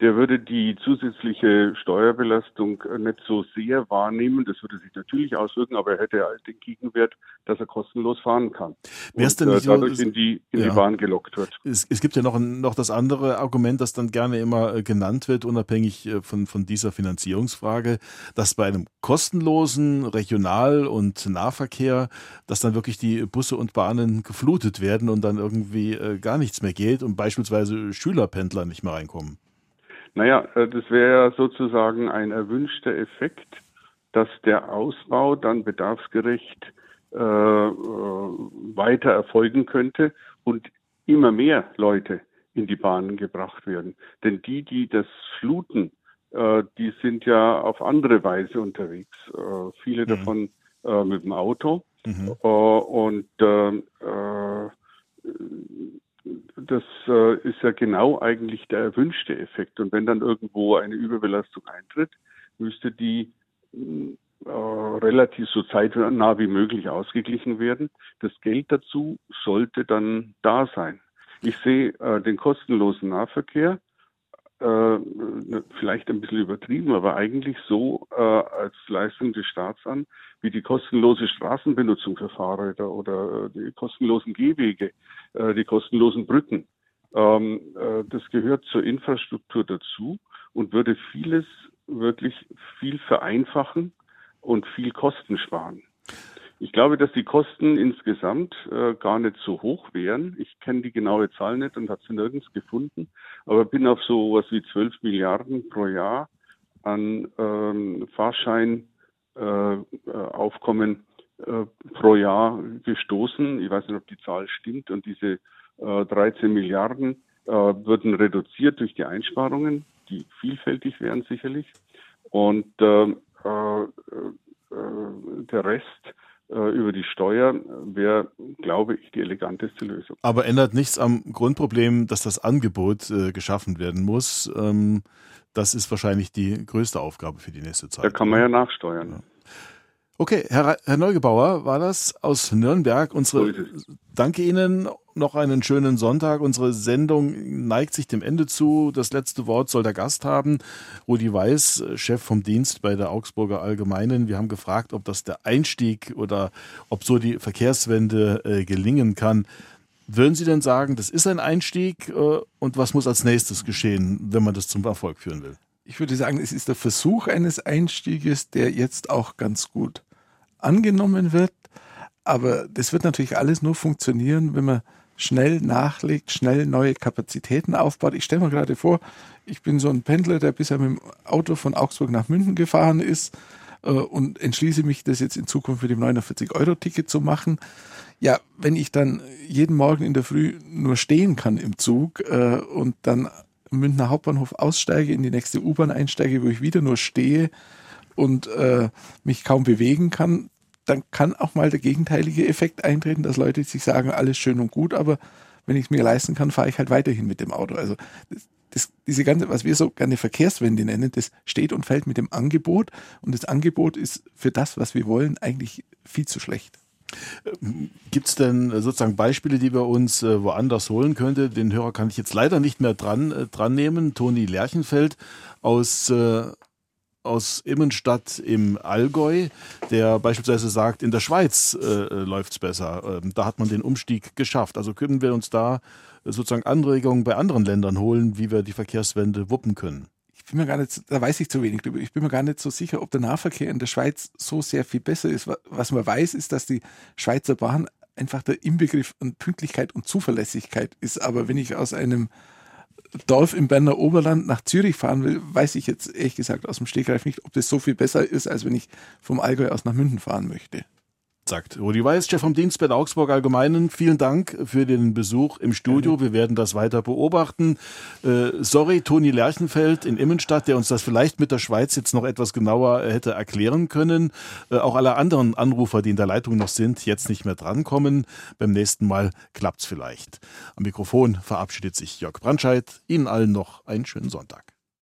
der würde die zusätzliche Steuerbelastung nicht so sehr wahrnehmen. Das würde sich natürlich auswirken, aber er hätte halt den Gegenwert, dass er kostenlos fahren kann. Wer ist denn nicht äh, dadurch so, in die, in ja. die Bahn gelockt wird. Es, es, gibt ja noch, noch das andere Argument, das dann gerne immer äh, genannt wird, unabhängig äh, von, von dieser Finanzierungsfrage, dass bei einem kostenlosen Regional- und Nahverkehr, dass dann wirklich die Busse und Bahnen geflutet werden und dann irgendwie gar nichts mehr geht und beispielsweise Schülerpendler nicht mehr reinkommen. Naja, äh, das wäre sozusagen ein erwünschter Effekt, dass der Ausbau dann bedarfsgerecht äh, äh, weiter erfolgen könnte und immer mehr Leute in die Bahnen gebracht werden. Denn die, die das fluten, äh, die sind ja auf andere Weise unterwegs. Äh, viele mhm. davon mit dem Auto. Mhm. und ähm, das äh, ist ja genau eigentlich der erwünschte Effekt. Und wenn dann irgendwo eine Überbelastung eintritt, müsste die äh, relativ so zeitnah wie möglich ausgeglichen werden. Das Geld dazu sollte dann da sein. Ich sehe äh, den kostenlosen Nahverkehr äh, vielleicht ein bisschen übertrieben, aber eigentlich so äh, als Leistung des Staats an, wie die kostenlose Straßenbenutzung für Fahrräder oder äh, die kostenlosen Gehwege, äh, die kostenlosen Brücken. Ähm, äh, das gehört zur Infrastruktur dazu und würde vieles wirklich viel vereinfachen und viel Kosten sparen. Ich glaube, dass die Kosten insgesamt äh, gar nicht so hoch wären. Ich kenne die genaue Zahl nicht und habe sie nirgends gefunden, aber bin auf so was wie 12 Milliarden pro Jahr an ähm, Fahrscheinaufkommen äh, äh, pro Jahr gestoßen. Ich weiß nicht, ob die Zahl stimmt und diese äh, 13 Milliarden äh, würden reduziert durch die Einsparungen, die vielfältig wären sicherlich. Und ähm, äh, äh, der Rest äh, über die Steuer wäre, glaube ich, die eleganteste Lösung. Aber ändert nichts am Grundproblem, dass das Angebot äh, geschaffen werden muss. Ähm, das ist wahrscheinlich die größte Aufgabe für die nächste Zeit. Da kann man ja nachsteuern. Ja. Okay, Herr, Herr Neugebauer, war das aus Nürnberg. Unsere, danke Ihnen, noch einen schönen Sonntag. Unsere Sendung neigt sich dem Ende zu. Das letzte Wort soll der Gast haben. Rudi Weiß, Chef vom Dienst bei der Augsburger Allgemeinen. Wir haben gefragt, ob das der Einstieg oder ob so die Verkehrswende äh, gelingen kann. Würden Sie denn sagen, das ist ein Einstieg äh, und was muss als nächstes geschehen, wenn man das zum Erfolg führen will? Ich würde sagen, es ist der Versuch eines Einstieges, der jetzt auch ganz gut angenommen wird. Aber das wird natürlich alles nur funktionieren, wenn man schnell nachlegt, schnell neue Kapazitäten aufbaut. Ich stelle mir gerade vor, ich bin so ein Pendler, der bisher mit dem Auto von Augsburg nach München gefahren ist äh, und entschließe mich, das jetzt in Zukunft mit dem 49-Euro-Ticket zu machen. Ja, wenn ich dann jeden Morgen in der Früh nur stehen kann im Zug äh, und dann Münchner Hauptbahnhof aussteige, in die nächste U-Bahn einsteige, wo ich wieder nur stehe und äh, mich kaum bewegen kann, dann kann auch mal der gegenteilige Effekt eintreten, dass Leute sich sagen, alles schön und gut, aber wenn ich es mir leisten kann, fahre ich halt weiterhin mit dem Auto. Also das, das, diese ganze, was wir so gerne Verkehrswende nennen, das steht und fällt mit dem Angebot und das Angebot ist für das, was wir wollen, eigentlich viel zu schlecht. Gibt es denn sozusagen Beispiele, die wir uns äh, woanders holen könnte? Den Hörer kann ich jetzt leider nicht mehr dran, äh, dran nehmen. Toni Lerchenfeld aus, äh, aus Immenstadt im Allgäu, der beispielsweise sagt, in der Schweiz äh, läuft es besser. Ähm, da hat man den Umstieg geschafft. Also können wir uns da sozusagen Anregungen bei anderen Ländern holen, wie wir die Verkehrswende wuppen können? Ich bin mir gar nicht, da weiß ich zu wenig drüber. Ich bin mir gar nicht so sicher, ob der Nahverkehr in der Schweiz so sehr viel besser ist. Was man weiß, ist, dass die Schweizer Bahn einfach der Inbegriff an Pünktlichkeit und Zuverlässigkeit ist. Aber wenn ich aus einem Dorf im Berner Oberland nach Zürich fahren will, weiß ich jetzt ehrlich gesagt aus dem Stegreif nicht, ob das so viel besser ist, als wenn ich vom Allgäu aus nach München fahren möchte. Sagt Rudi Weiß, Chef vom Dienst bei der Augsburg Allgemeinen. Vielen Dank für den Besuch im Studio. Wir werden das weiter beobachten. Äh, sorry, Toni Lerchenfeld in Immenstadt, der uns das vielleicht mit der Schweiz jetzt noch etwas genauer hätte erklären können. Äh, auch alle anderen Anrufer, die in der Leitung noch sind, jetzt nicht mehr drankommen. Beim nächsten Mal klappt's vielleicht. Am Mikrofon verabschiedet sich Jörg Brandscheid. Ihnen allen noch einen schönen Sonntag.